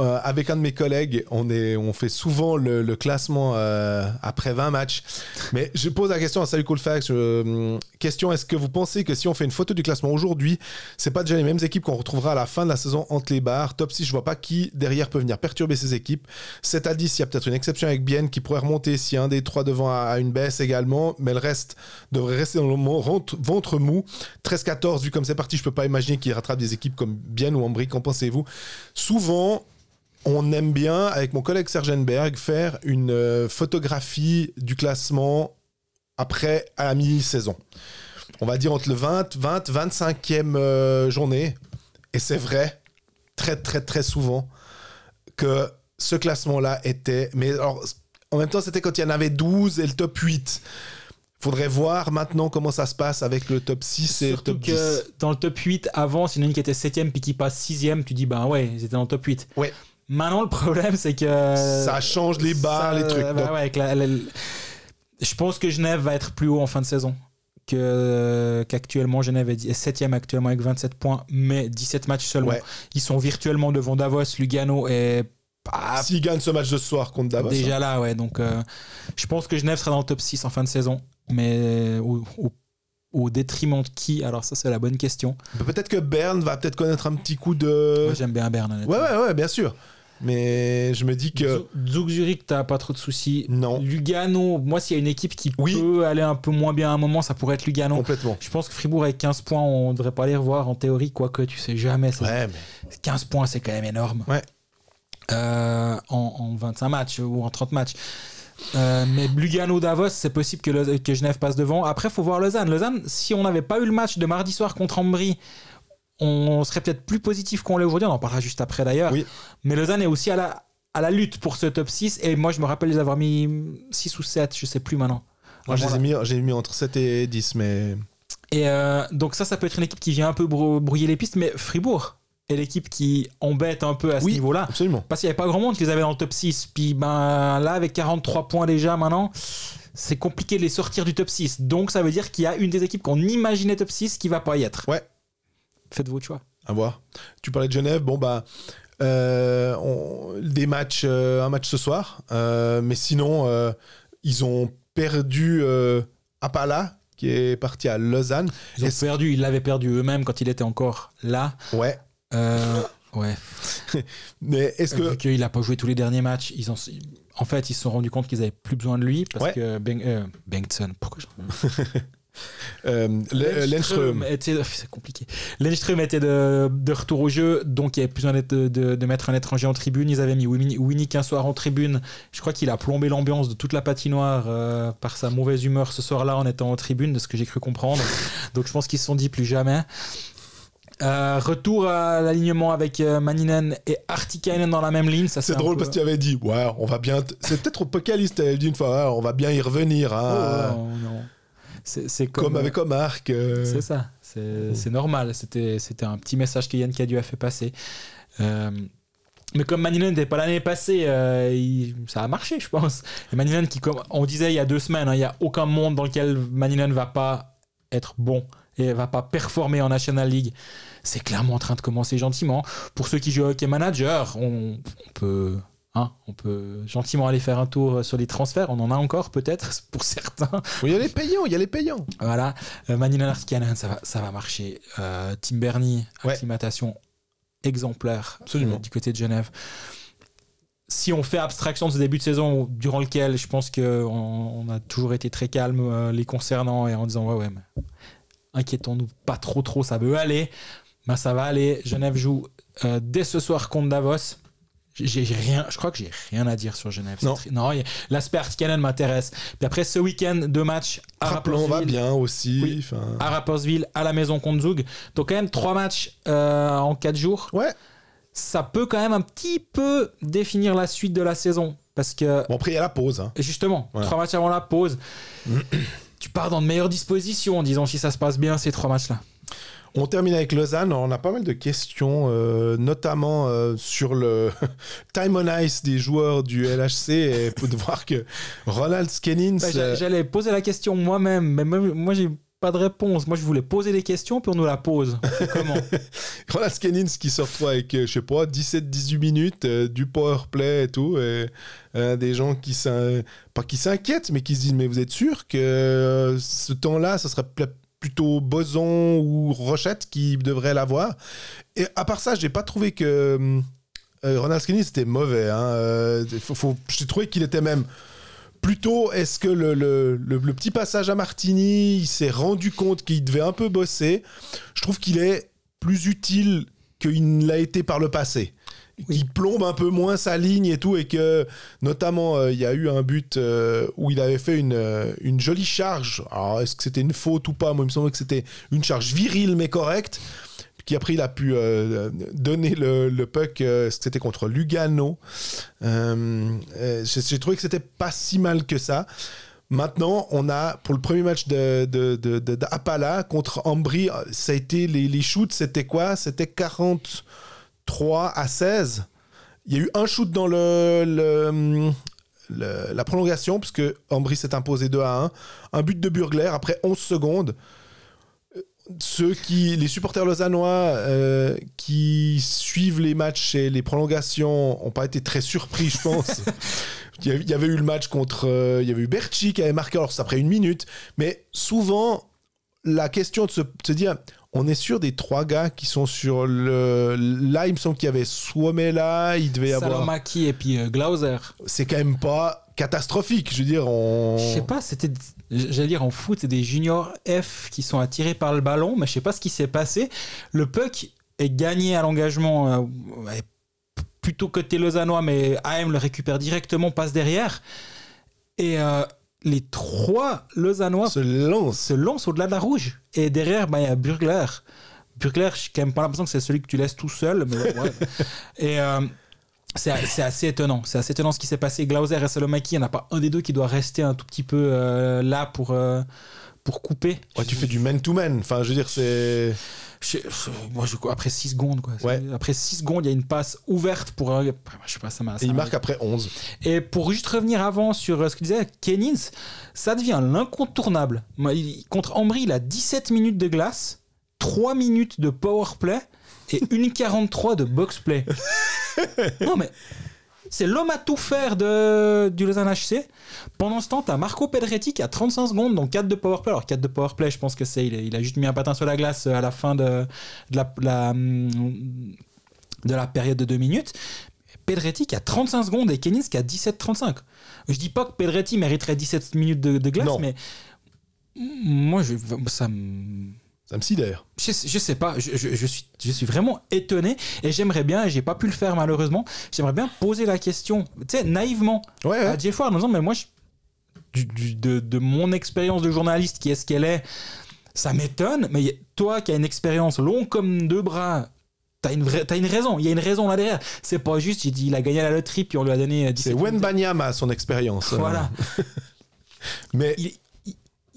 euh, avec un de mes collègues, on, est, on fait souvent le, classement euh, après 20 matchs. Mais je pose la question à Salut Colfax. euh, question est-ce que vous pensez que si on fait une photo du classement aujourd'hui, c'est pas déjà les mêmes équipes qu'on retrouvera à la fin de la saison entre les barres? Top 6, je vois pas qui derrière peut venir perturber ces équipes. 7 à 10, il y a peut-être une exception avec Bienne qui pourrait remonter si un des trois devant a a une baisse également, mais le reste devrait rester dans le rentre- ventre mou. 13-14, vu comme c'est parti, je peux pas imaginer qu'il rattrape des équipes comme Bienne ou Ambry. Qu'en pensez-vous? Souvent, on aime bien, avec mon collègue Sergenberg, faire une euh, photographie du classement après à la mi-saison. On va dire entre le 20, 20, 25e euh, journée. Et c'est vrai, très, très, très souvent, que ce classement-là était. Mais alors, en même temps, c'était quand il y en avait 12 et le top 8. Faudrait voir maintenant comment ça se passe avec le top 6 et le top que 10. dans le top 8, avant, a une qui était 7ème puis qui passe 6ème, tu dis, bah ouais, ils étaient dans le top 8. Ouais. Maintenant, le problème, c'est que. Ça change les barres, ça- les trucs. bah Donc, ouais, avec la- la- je pense que Genève va être plus haut en fin de saison que- qu'actuellement. Genève est 7ème actuellement avec 27 points, mais 17 matchs seulement. Ouais. Ils sont virtuellement devant Davos, Lugano et. pas S'ils gagnent ce match de ce soir contre Davos. hein. déjà là, ouais. Donc, euh, je pense que Genève sera dans le top 6 en fin de saison, mais au, au- au détriment de qui? Alors, ça, c'est la bonne question. Peut-être que Berne va peut-être connaître un petit coup de. Moi, J'aime bien Berne. Ouais, ouais, ouais, bien sûr. Mais je me dis que. Zug- Zurich, t'as pas trop de soucis. Non. Lugano, moi, s'il y a une équipe qui Oui. peut aller un peu moins bien à un moment, ça pourrait être Lugano. Complètement. Je pense que Fribourg avec 15 points, on devrait pas les revoir en théorie, quoique tu sais jamais. c'est- Ouais, mais. 15 points, c'est quand même énorme. Ouais. Euh, en, en 25 matchs ou en 30 matchs. Euh, mais Lugano-Davos, c'est possible que, le- que Genève passe devant. Après, faut voir Lausanne. Lausanne, si on n'avait pas eu le match de mardi soir contre Ambry, on serait peut-être plus positif qu'on l'est aujourd'hui. On en parlera juste après d'ailleurs. Oui. Mais Lausanne est aussi à la, à la lutte pour ce top 6. Et moi, je me rappelle les avoir mis 6 ou 7, je sais plus maintenant. Moi, je les ai Voilà. mis, j'ai mis entre 7 et 10, mais. Et euh, donc ça, ça peut être une équipe qui vient un peu brou- brouiller les pistes, mais Fribourg est l'équipe qui embête un peu à ce Oui. niveau-là. Absolument. Parce qu'il n'y avait pas grand monde qui les avait dans le top 6. Puis ben, là, avec 43 points déjà maintenant, c'est compliqué de les sortir du top 6. Donc ça veut dire qu'il y a une des équipes qu'on imaginait top 6 qui va pas y être. Ouais. Faites vos choix. À voir. Tu parlais de Genève, bon bah. euh, on- des matchs, euh, un match ce soir, Euh, mais sinon ils ont perdu Apala qui est parti à Lausanne. Ils ont Est-ce- perdu, ils l'avaient perdu eux-mêmes quand il était encore là. Ouais, ouais. [LAUGHS] mais est-ce que Vu qu'il n'a pas joué tous les derniers matchs, ils ont, en fait, ils se sont rendus compte qu'ils avaient plus besoin de lui parce Ouais. que ben, Bengtson, pourquoi je... [LAUGHS] euh, Le- Lenström, était, [LAUGHS] c'est compliqué. Lenström était de, de retour au jeu, donc il y avait besoin de, de- de mettre un étranger en tribune. Ils avaient mis Winnie, Winnick un soir en tribune. Je crois qu'il a plombé l'ambiance de toute la patinoire euh, par sa mauvaise humeur ce soir-là en étant en tribune, de ce que j'ai cru comprendre. donc je pense qu'ils se sont dit plus jamais. Euh, retour à l'alignement avec euh, Maninen et Artikainen dans la même ligne. Ça, c'est drôle peu- parce que tu avais dit, ouais, on va bien. t- C'est peut-être Apocalypse, tu avais dit une fois, ouais, on va bien y revenir, hein, Oh, non. C'est comme, comme, avec Omark. euh, C'est ça, c'est normal. C'était un petit message que Yann Cadieu a fait passer. Euh, mais comme Maninen n'était pas l'année passée, euh, il- ça a marché, je pense. Et qui, comme on disait il y a deux semaines, hein, il n'y a aucun monde dans lequel Maninen ne va pas être bon et va pas performer en National League. C'est clairement en train de commencer gentiment. Pour ceux qui jouent au hockey manager, on, on peut. Hein, on peut gentiment aller faire un tour sur les transferts. On en a encore peut-être [LAUGHS] pour certains. Il y a les payants, il y a les payants. Voilà, euh, Artikainen, ça va, ça va marcher. Euh, Tim Bernie, Ouais. acclimatation exemplaire Absolument. euh, du côté de Genève. Si on fait abstraction de ce début de saison durant lequel je pense qu'on on a toujours été très calme euh, les concernant et en disant ouais ouais mais inquiétons-nous pas trop trop ça veut aller ben ça va aller Genève joue euh, dès ce soir contre Davos j'ai rien je crois que j'ai rien à dire sur Genève Non. Non l'aspect Artikainen m'intéresse puis après ce week-end deux matchs à Rappelons va bien aussi. Oui. à Rapperswil, à la maison contre Zug. Donc quand même trois matchs euh, en quatre jours. Ouais. Ça peut quand même un petit peu définir la suite de la saison. Parce que Bon, après, il y a la pause. hein. justement, Voilà. trois matchs avant la pause, [CLEARS THROAT] tu pars dans de meilleures dispositions, disons, si ça se passe bien ces trois matchs-là. On termine avec Lausanne. On a pas mal de questions, euh, notamment euh, sur le [LAUGHS] time on ice des joueurs du LHC. Et de voir que Ronald Skennins. Bah, euh, J'allais poser la question moi-même, mais moi, moi, j'ai pas de réponse. Moi, je voulais poser des questions, puis on nous la pose. Comment? [LAUGHS] Ronald Skennins qui se retrouve avec, je sais pas, 17-18 minutes, euh, du power play et tout. Et, euh, des gens qui s'inquiètent, mais qui se disent Mais vous êtes sûr que euh, ce temps-là, ce serait plutôt Boson ou Rochette qui devrait l'avoir Et à part ça, j'ai pas trouvé que euh, Ronald Skennins était mauvais. Hein. Euh, faut- j'ai trouvé qu'il était même. Plutôt, est-ce que le, le- le- le petit passage à Martini, il s'est rendu compte qu'il devait un peu bosser? Je trouve qu'il est plus utile qu'il ne l'a été par le passé. Qu'il plombe un peu moins sa ligne et tout, et que notamment euh, il y a eu un but euh, où il avait fait une, euh, une jolie charge. Alors est-ce que c'était une faute ou pas? Moi il me semblait que c'était une charge virile mais correcte. Qui après il a pu donner le, le puck, c'était contre Lugano? J'ai trouvé que c'était pas si mal que ça. Maintenant, on a pour le premier match de, de, de, contre Ambry, ça a été les, les shoots, c'était quoi? C'était 43 à 16. Il y a eu un shoot dans le, le- le- la prolongation, puisque Ambry s'est imposé 2 à 1. Un but de Burgler après 11 secondes. Ceux qui, les supporters lausannois euh, qui suivent les matchs et les prolongations n'ont pas été très surpris, je pense. [LAUGHS] Il y avait- il y avait eu le match contre. euh, il y avait eu Berchi qui avait marqué, alors c'est après une minute. Mais souvent, la question de se, de se dire on est sûr des trois gars qui sont sur le. Là, il me semble qu'il y avait Suomela, il devait y avoir. Salomaki et puis euh, Glauser. C'est quand même pas catastrophique. Je veux dire, on. Je sais pas, c'était. J'allais dire en foot, c'est des juniors F qui sont attirés par le ballon, mais je sais pas ce qui s'est passé. Le puck est gagné à l'engagement, euh, plutôt côté lausannois, mais AM le récupère directement, passe derrière. Et euh, les trois lausannois se lance. se lancent au-delà de la rouge. Et derrière, bah, il y a Burgler. Burgler, j'ai quand même pas l'impression que c'est celui que tu laisses tout seul. Mais ouais. [LAUGHS] Et euh, c'est assez étonnant. C'est assez étonnant ce qui s'est passé. Glauser et Salomaki, il n'y en a pas un des deux qui doit rester un tout petit peu euh, là pour, euh, pour couper. Ouais, tu fais du man-to-man. Enfin, je veux dire, c'est. Je- moi, je- après 6 secondes, quoi. Ouais. Après 6 secondes, il y a une passe ouverte pour. un- Je sais pas, ça m'a. Et il m'a- marque après 11. Et pour juste revenir avant sur euh, ce que disait Kennings, ça devient l'incontournable. Contre Ambry, il a 17 minutes de glace, 3 minutes de power play et 1,43 de box play. [LAUGHS] non mais c'est l'homme à tout faire de, du Lausanne HC. Pendant ce temps, tu as Marco Pedretti qui a 35 secondes, donc 4 de power play. Alors 4 de power play, je pense que c'est il, a- il a juste mis un patin sur la glace à la fin de, de la, la, hum, de la période de 2 minutes. Pedretti qui a 35 secondes et Kennings qui a 17-35. Je dis pas que Pedretti mériterait 17 minutes de, de glace, Non. mais moi, je, ça me Ça me sidère. je, je sais pas, je, je- je suis, je suis vraiment étonné et j'aimerais bien, j'ai pas pu le faire malheureusement, j'aimerais bien poser la question, tu sais, naïvement Ouais, ouais. à Jeff Ward en disant, mais moi, je- du- du- de, de mon expérience de journaliste qui est ce qu'elle est, ça m'étonne, mais toi qui as une expérience longue comme deux bras, t'as une, vraie- t'as une raison, il y a une raison là derrière. C'est pas juste, j'ai dit, il a gagné à la loterie puis on lui a donné euh, 17 C'est Wen Banyama, son expérience. Voilà. [LAUGHS] Mais il,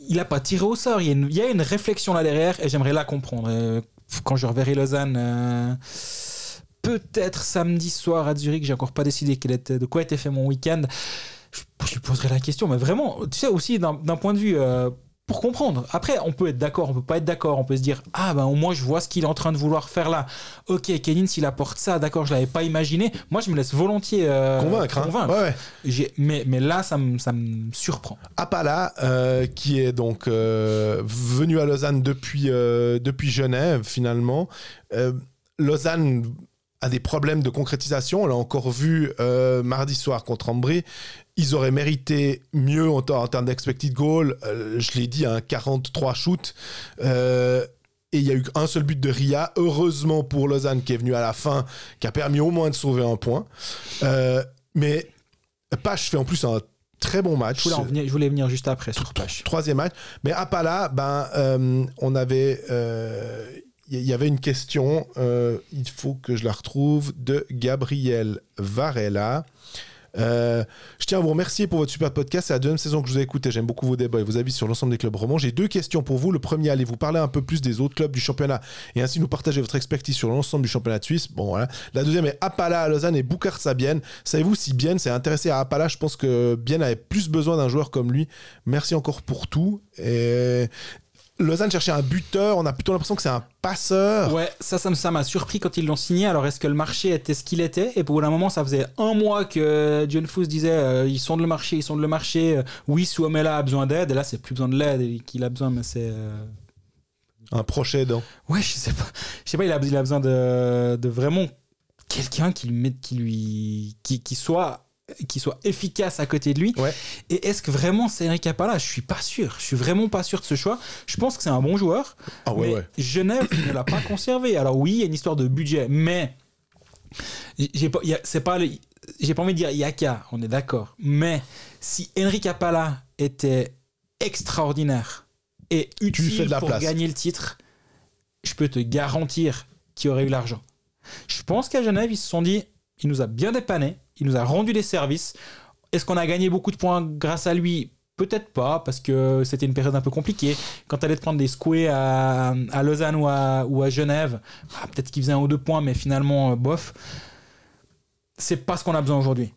il, il a pas tiré au sort. Il y, a une, réflexion là derrière et j'aimerais la comprendre. Euh, quand je reverrai Lausanne, euh, peut-être samedi soir à Zurich, j'ai encore pas décidé de quoi était fait mon week-end. Je, lui poserai la question, mais vraiment, tu sais, aussi d'un d'un point de vue. euh, pour comprendre. Après, on peut être d'accord, on peut pas être d'accord. On peut se dire, ah ben au moins je vois ce qu'il est en train de vouloir faire là. Ok, Kenin, s'il apporte ça, d'accord, je l'avais pas imaginé. Moi, je me laisse volontiers euh, convaincre. hein. Ouais, ouais. Mais, mais là, ça me ça surprend. Appala, euh, qui est donc euh, venu à Lausanne depuis, depuis Genève, finalement. Lausanne a des problèmes de concrétisation. On l'a encore vu mardi soir contre Ambry. Ils auraient mérité mieux en, ter- en termes d'expected goal. Euh, je l'ai dit, un 43 shoots. Euh, et il y a eu un seul but de Ria. Heureusement pour Lausanne qui est venu à la fin, qui a permis au moins de sauver un point. Euh, mais Pache fait en plus un très bon match. Je voulais, en venir, je voulais venir juste après sur Pache. Troisième match. Mais à Pala, ben, euh, on avait. euh, Il y avait une question, il faut que je la retrouve, de Gabriel Varela. Euh, je tiens à vous remercier pour votre super podcast. C'est la deuxième saison que je vous ai écouté. J'aime beaucoup vos débats et vos avis sur l'ensemble des clubs romans. J'ai deux questions pour vous. Le premier, allez-vous parler un peu plus des autres clubs du championnat et ainsi nous partager votre expertise sur l'ensemble du championnat de Suisse. Bon, voilà. La deuxième est Appala à Lausanne et Boucard Sabienne. Savez-vous si Bienne s'est intéressé à Appala? Je pense que Bienne avait plus besoin d'un joueur comme lui. Merci encore pour tout. Et Lausanne cherchait un buteur. On a plutôt l'impression que c'est un passeur. Ouais, ça, ça ça m'a surpris quand ils l'ont signé. Alors, est-ce que le marché était ce qu'il était? Et pour un moment, ça faisait un mois que John Foos disait euh, ils sont de le marché, ils sont de le marché. Euh, Oui, Suomela a besoin d'aide. Et là, c'est plus besoin de l'aide qu'il a besoin, mais c'est. euh, Un proche aidant. Ouais, je sais pas. Je sais pas, il a, il a besoin de, de vraiment quelqu'un qui lui mette, qui lui, qui, qui soit qui soit efficace à côté de lui. Ouais. Et est-ce que vraiment c'est Enrique Apala Je suis pas sûr. Je suis vraiment pas sûr de ce choix. Je pense que c'est un bon joueur. Ah ouais, mais ouais. Genève ne l'a pas conservé. Alors oui, il y a une histoire de budget, mais j'ai pas, c'est pas, j'ai pas envie de dire Yaka. On est d'accord. Mais si Enrique Apala était extraordinaire et fais utile de la pour place. gagner le titre, je peux te garantir qu'il aurait eu l'argent. Je pense qu'à Genève, ils se sont dit, il nous a bien dépanné, il nous a rendu des services. Est-ce qu'on a gagné beaucoup de points grâce à lui? Peut-être pas, parce que c'était une période un peu compliquée. Quand tu allais te prendre des squares à, Lausanne ou à, ou à Genève, bah, peut-être qu'il faisait un ou deux points, mais finalement, euh, bof. C'est pas ce qu'on a besoin aujourd'hui.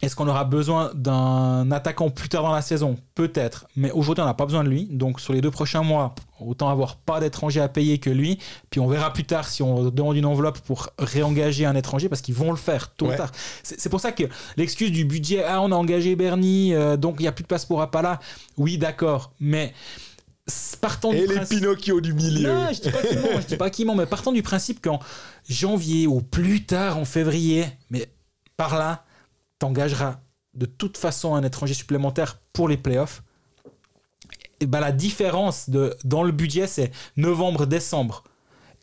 Est-ce qu'on aura besoin d'un attaquant plus tard dans la saison Peut-être. Mais aujourd'hui, on n'a pas besoin de lui. Donc, sur les deux prochains mois, autant avoir pas d'étranger à payer que lui. Puis, on verra plus tard si on demande une enveloppe pour réengager un étranger parce qu'ils vont le faire tôt ou tard. C'est pour ça que l'excuse du budget, ah, on a engagé Bernie, euh, donc il n'y a plus de place pour Appala. Oui, d'accord. Mais s- partant Et du les principe- Pinocchio du milieu. non, je dis pas qu'il ment, je dis pas qu'il ment, mais partant du principe qu'en janvier ou plus tard en février, mais par là, t'engageras de toute façon un étranger supplémentaire pour les playoffs. Et ben la différence de, dans le budget, c'est novembre-décembre.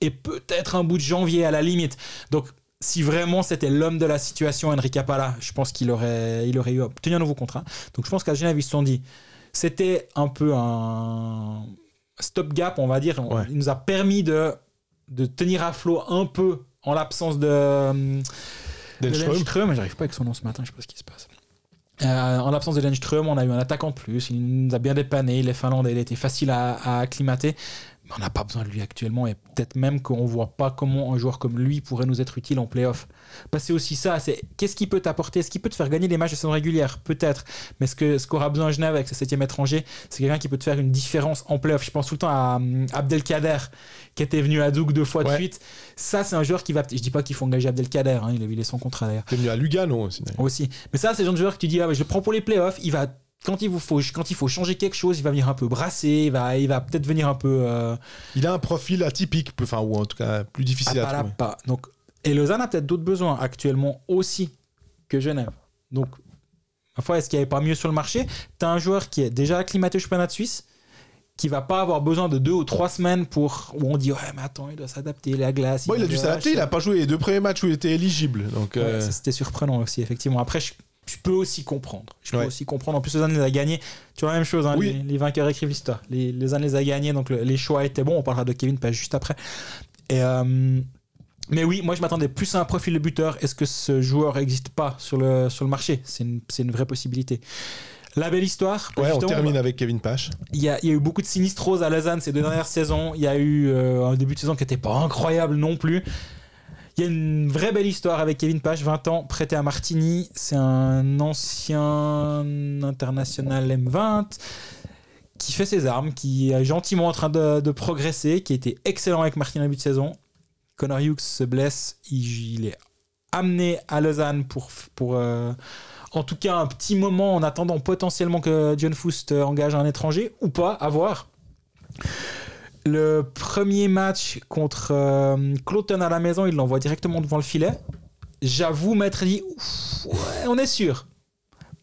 Et peut-être un bout de janvier à la limite. Donc, si vraiment c'était l'homme de la situation, Enrique Apala, je pense qu'il aurait, il aurait eu obtenu un nouveau contrat. Donc, je pense qu'à Genève, ils se sont dit, c'était un peu un stop-gap, on va dire. Ouais. Il nous a permis de, de tenir à flot un peu en l'absence de, Lundström. J'arrive pas avec son nom ce matin, je sais pas ce qui se passe. Euh, en l'absence de Lundström, on a eu un attaquant de plus. Il nous a bien dépanné. Les Finlandais, il était facile à, à acclimater. On n'a pas besoin de lui actuellement et peut-être même qu'on voit pas comment un joueur comme lui pourrait nous être utile en playoff. Parce que c'est aussi ça, c'est qu'est-ce qu'il peut t'apporter? Est-ce qu'il peut te faire gagner des matchs de saison régulière? Peut-être. Mais ce que ce qu'aura besoin Genève avec ce septième étranger, c'est quelqu'un qui peut te faire une différence en playoff. Je pense tout le temps à hum, Abdelkader qui était venu à Doug deux fois de suite. Ça, c'est un joueur qui va. Je dis pas qu'il faut engager Abdelkader, hein, il a il est son contrat d'ailleurs T'es venu à Lugano aussi. aussi. Mais ça, c'est le genre de joueur que tu dis, ah, je le prends pour les playoffs. Il va, quand il, vous faut, quand il faut changer quelque chose, il va venir un peu brasser. Il va, il va peut-être venir un peu. Euh, Il a un profil atypique, enfin, ou en tout cas plus difficile à à pas la trouver. pas. Donc, et Lausanne a peut-être d'autres besoins actuellement aussi que Genève. Donc, ma foi, est-ce qu'il n'y avait pas mieux sur le marché? Tu as un joueur qui est déjà acclimaté au championnat de Suisse, qui va pas avoir besoin de deux ou trois semaines pour. où on dit, ouais, mais attends, il doit s'adapter, il à glace. Bon, il a dû s'adapter, il a pas joué les deux premiers matchs où il était éligible. Donc, Ouais, euh, c'était surprenant aussi, effectivement. Après, je, je peux aussi comprendre. Je peux Ouais. aussi comprendre. En plus, Lausanne les a gagnés. Tu vois la même chose, hein, Oui. les, les vainqueurs écrivent l'histoire. Les, Lausanne les a gagnés, donc le- les choix étaient bons. On parlera de Kevin pas juste après. Et, euh, mais oui, moi je m'attendais plus à un profil de buteur. Est-ce que ce joueur n'existe pas sur le, sur le marché? C'est une, c'est une vraie possibilité. La belle histoire. ouais, on termine avec Kevin Pache. il y, a, il y a eu beaucoup de sinistros à Lausanne ces deux dernières saisons. Il y a eu euh, un début de saison qui n'était pas incroyable non plus. Il y a une vraie belle histoire avec Kevin Page, 20 ans, prêté à Martigny. C'est un ancien international M20 qui fait ses armes, qui est gentiment en train de, progresser, qui était excellent avec Martigny en début de saison. Connor Hughes se blesse, il, est amené à Lausanne pour, pour euh, en tout cas un petit moment en attendant potentiellement que John Foust euh, engage un étranger ou pas, à voir. Le premier match contre euh, Cloton à la maison, il l'envoie directement devant le filet. J'avoue m'être dit, Ouf, ouais, on est sûr.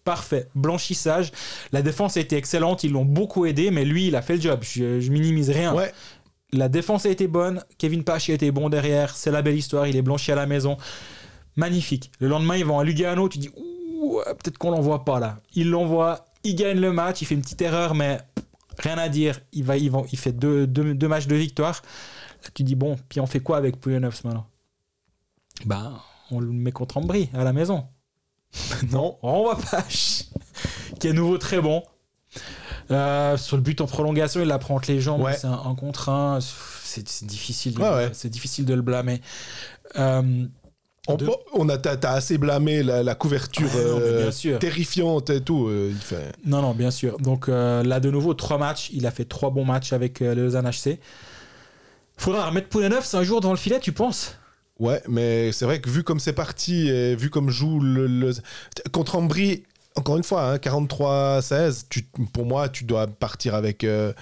Parfait, blanchissage. La défense a été excellente, ils l'ont beaucoup aidé, mais lui, il a fait le job. Je, je minimise rien. Ouais, La défense a été bonne, Kevin Pache a été bon derrière, c'est la belle histoire, il est blanchi à la maison. Magnifique. Le lendemain, ils vont à Lugano, tu dis, ouh, peut-être qu'on l'envoie pas là. Il l'envoie, il gagne le match, il fait une petite erreur, mais rien à dire. Il, va, il, va- il fait deux, deux- deux matchs de victoire. Là, tu dis, bon, puis on fait quoi avec Pouyanovs maintenant? Ben, on le met contre Ambry à la maison. [LAUGHS] non, on renvoie Pache, [LAUGHS] qui est à nouveau très bon. Euh, sur le but en prolongation, il la prend entre les jambes. Ouais. C'est un, un contre un. C'est difficile, de- Ouais, ouais. c'est difficile de le blâmer. Euh, on, a, t'as, assez blâmé la, la couverture non, mais euh, terrifiante et tout. euh, il fait... Non, non, bien sûr. Donc euh, là, de nouveau, trois matchs. Il a fait trois bons matchs avec le Lausanne HC. Faudra remettre Poulenov, c'est un jour devant le filet, tu penses? Ouais, mais c'est vrai que vu comme c'est parti, et vu comme joue le, le- contre Ambry, encore une fois, hein, 43-16, tu- pour moi, tu dois partir avec. euh,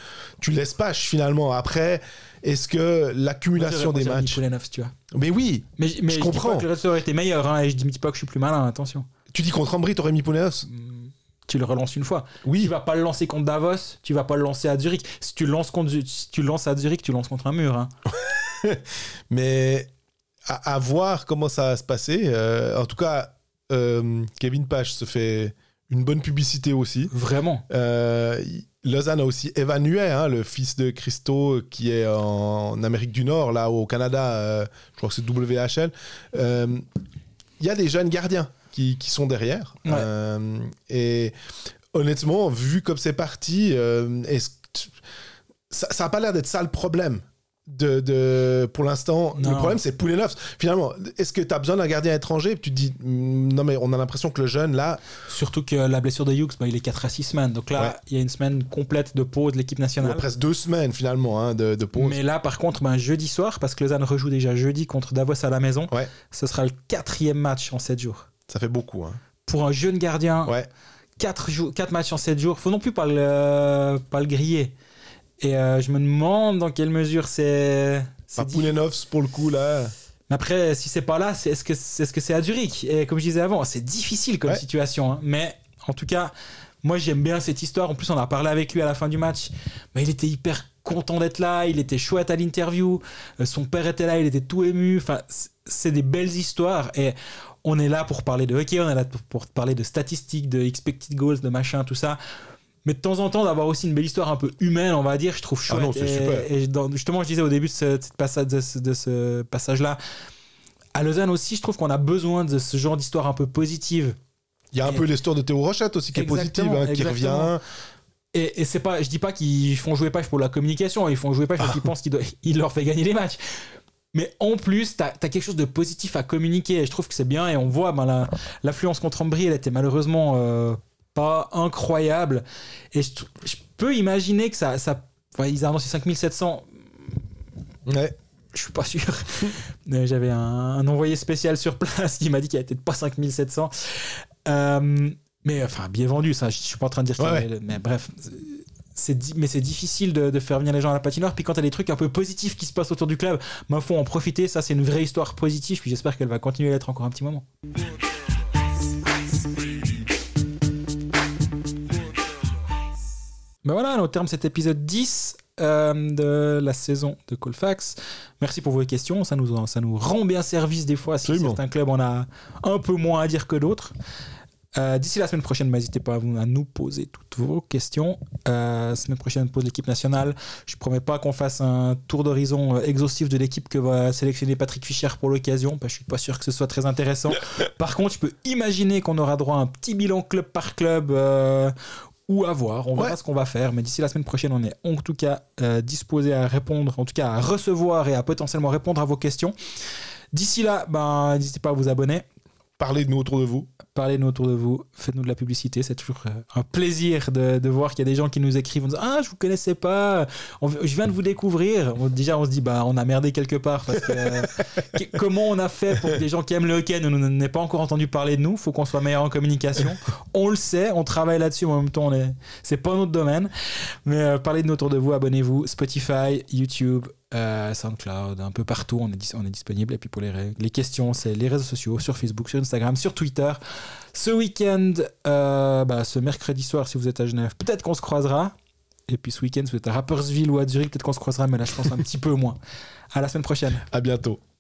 tu laisses pas finalement. Après, est-ce que l'accumulation des matchs. Tu vois. Mais oui, Mais, mais je, dis comprends. pas que le reste aurait été meilleur, hein, et je dis pas que je suis plus malin, attention. tu dis contre Ambry, t'aurais mis Poulenos Hmm, Tu le relances une fois. Tu Oui, vas pas le lancer contre Davos, tu vas pas le lancer à Zurich. Si tu lances, contre, si tu lances à Zurich, tu lances contre un mur. hein. [LAUGHS] mais à, à voir comment ça va se passer. Euh, en tout cas, euh, Kevin Page se fait une bonne publicité aussi. Vraiment. Euh, Lausanne a aussi Evan Huet, hein, le fils de Christo qui est en Amérique du Nord, là au Canada, euh, je crois que c'est WHL. Euh, Il y a des jeunes gardiens qui, qui sont derrière. Ouais. Euh, et honnêtement, vu comme c'est parti, euh, est-ce ça n'a pas l'air d'être ça le problème. De, de- pour l'instant, le problème c'est Poulenov. Finalement, est-ce que tu as besoin d'un gardien étranger? Tu te dis, mm, non mais on a l'impression que le jeune là, Surtout que la blessure de Hughes, bah, il est 4 à 6 semaines. Donc là, Ouais. il y a une semaine complète de pause de l'équipe nationale. presque deux semaines finalement hein, de, de pause. Mais là, par contre, ben, jeudi soir, parce que Lausanne rejoue déjà jeudi contre Davos à la maison, Ouais. ce sera le quatrième match en 7 jours. Ça fait beaucoup. Hein. Pour un jeune gardien, Ouais. 4, jou- quatre matchs en 7 jours, faut non plus pas le, pas le griller. Et euh, je me demande dans quelle mesure c'est. Pas Poulenovs pour le coup là. Mais après, si c'est pas là, c'est- est-ce que c'est -ce c'est à Zurich? Et comme je disais avant, c'est difficile comme Ouais. situation. hein. Mais en tout cas, moi j'aime bien cette histoire. En plus, on a parlé avec lui à la fin du match. Mais il était hyper content d'être là. Il était chouette à l'interview. Euh, Son père était là. Il était tout ému. Enfin, c'est des belles histoires. Et on est là pour parler de hockey. On est là pour parler de statistiques, de expected goals, de machin, tout ça. Mais de temps en temps, d'avoir aussi une belle histoire un peu humaine, on va dire, je trouve Ah chouette. non, c'est et, super. et dans- justement, je disais au début de ce, de cette passage, de ce- de ce passage-là, à Lausanne aussi, je trouve qu'on a besoin de ce genre d'histoire un peu positive. Il y a un peu l'histoire de Théo Rochette aussi qui est positive, hein, qui revient. Et, et c'est pas, je dis pas qu'ils font jouer page pour la communication, ils font jouer page parce [LAUGHS] qu'ils pensent qu'il doit- il leur fait gagner les matchs. Mais en plus, tu as, quelque chose de positif à communiquer et je trouve que c'est bien. Et on voit ben, la- l'affluence contre Ambry, elle était malheureusement euh, pas incroyable. Et je, je peux imaginer que ça. ça enfin, ils annoncent 5700. Ouais. Je suis pas sûr. [LAUGHS] J'avais un, un envoyé spécial sur place qui m'a dit qu'il n'y avait peut-être pas 5700. Euh, mais enfin, bien vendu, ça. Je suis pas en train de dire y Ouais, Mais bref. Mais c'est difficile de, de faire venir les gens à la patinoire. Puis quand t'as des trucs un peu positifs qui se passent autour du club, il faut en profiter. Ça, c'est une vraie histoire positive. Puis j'espère qu'elle va continuer à l'être encore un petit moment. Ben voilà, au terme de cet épisode 10 euh, de la saison de Colfax. Merci pour vos questions, ça nous, ça nous rend bien service des fois si Absolument. certains clubs on a un peu moins à dire que d'autres. Euh, D'ici la semaine prochaine, n'hésitez pas à, vous- à nous poser toutes vos questions. Euh, semaine prochaine, pose l'équipe nationale. Je promets pas qu'on fasse un tour d'horizon euh, exhaustif de l'équipe que va sélectionner Patrick Fischer pour l'occasion, parce que je suis pas sûr que ce soit très intéressant. [LAUGHS] Par contre, je peux imaginer qu'on aura droit à un petit bilan club par club. euh, ou à voir, on verra Ouais. ce qu'on va faire, mais d'ici la semaine prochaine, on est en tout cas euh, disposé à répondre, en tout cas à recevoir et à potentiellement répondre à vos questions. D'ici là, ben, n'hésitez pas à vous abonner, Parlez de nous autour de vous. parlez-nous autour de vous, faites-nous de la publicité, c'est toujours euh, un plaisir de, de voir qu'il y a des gens qui nous écrivent en disant Ah, je vous connaissais pas, on- je viens de vous découvrir. On- déjà, on se dit Bah, on a merdé quelque part parce que euh, [LAUGHS] que- comment on a fait pour que des gens qui aiment le hockey ne n'aient pas encore entendu parler de nous? Faut qu'on soit meilleur en communication. On le sait, on travaille là-dessus, mais en même temps, on est, c'est pas notre domaine. Mais euh, parlez de nous autour de vous, abonnez-vous, Spotify, YouTube. Euh, SoundCloud, un peu partout, on est, on est disponible. Et puis pour les, les questions, c'est les réseaux sociaux, sur Facebook, sur Instagram, sur Twitter. Ce week-end, euh, bah, ce mercredi soir, si vous êtes à Genève, peut-être qu'on se croisera. Et puis ce week-end, si vous êtes à Rapperswil ou à Zurich, peut-être qu'on se croisera, mais là, je pense un petit peu moins. À la semaine prochaine. À bientôt.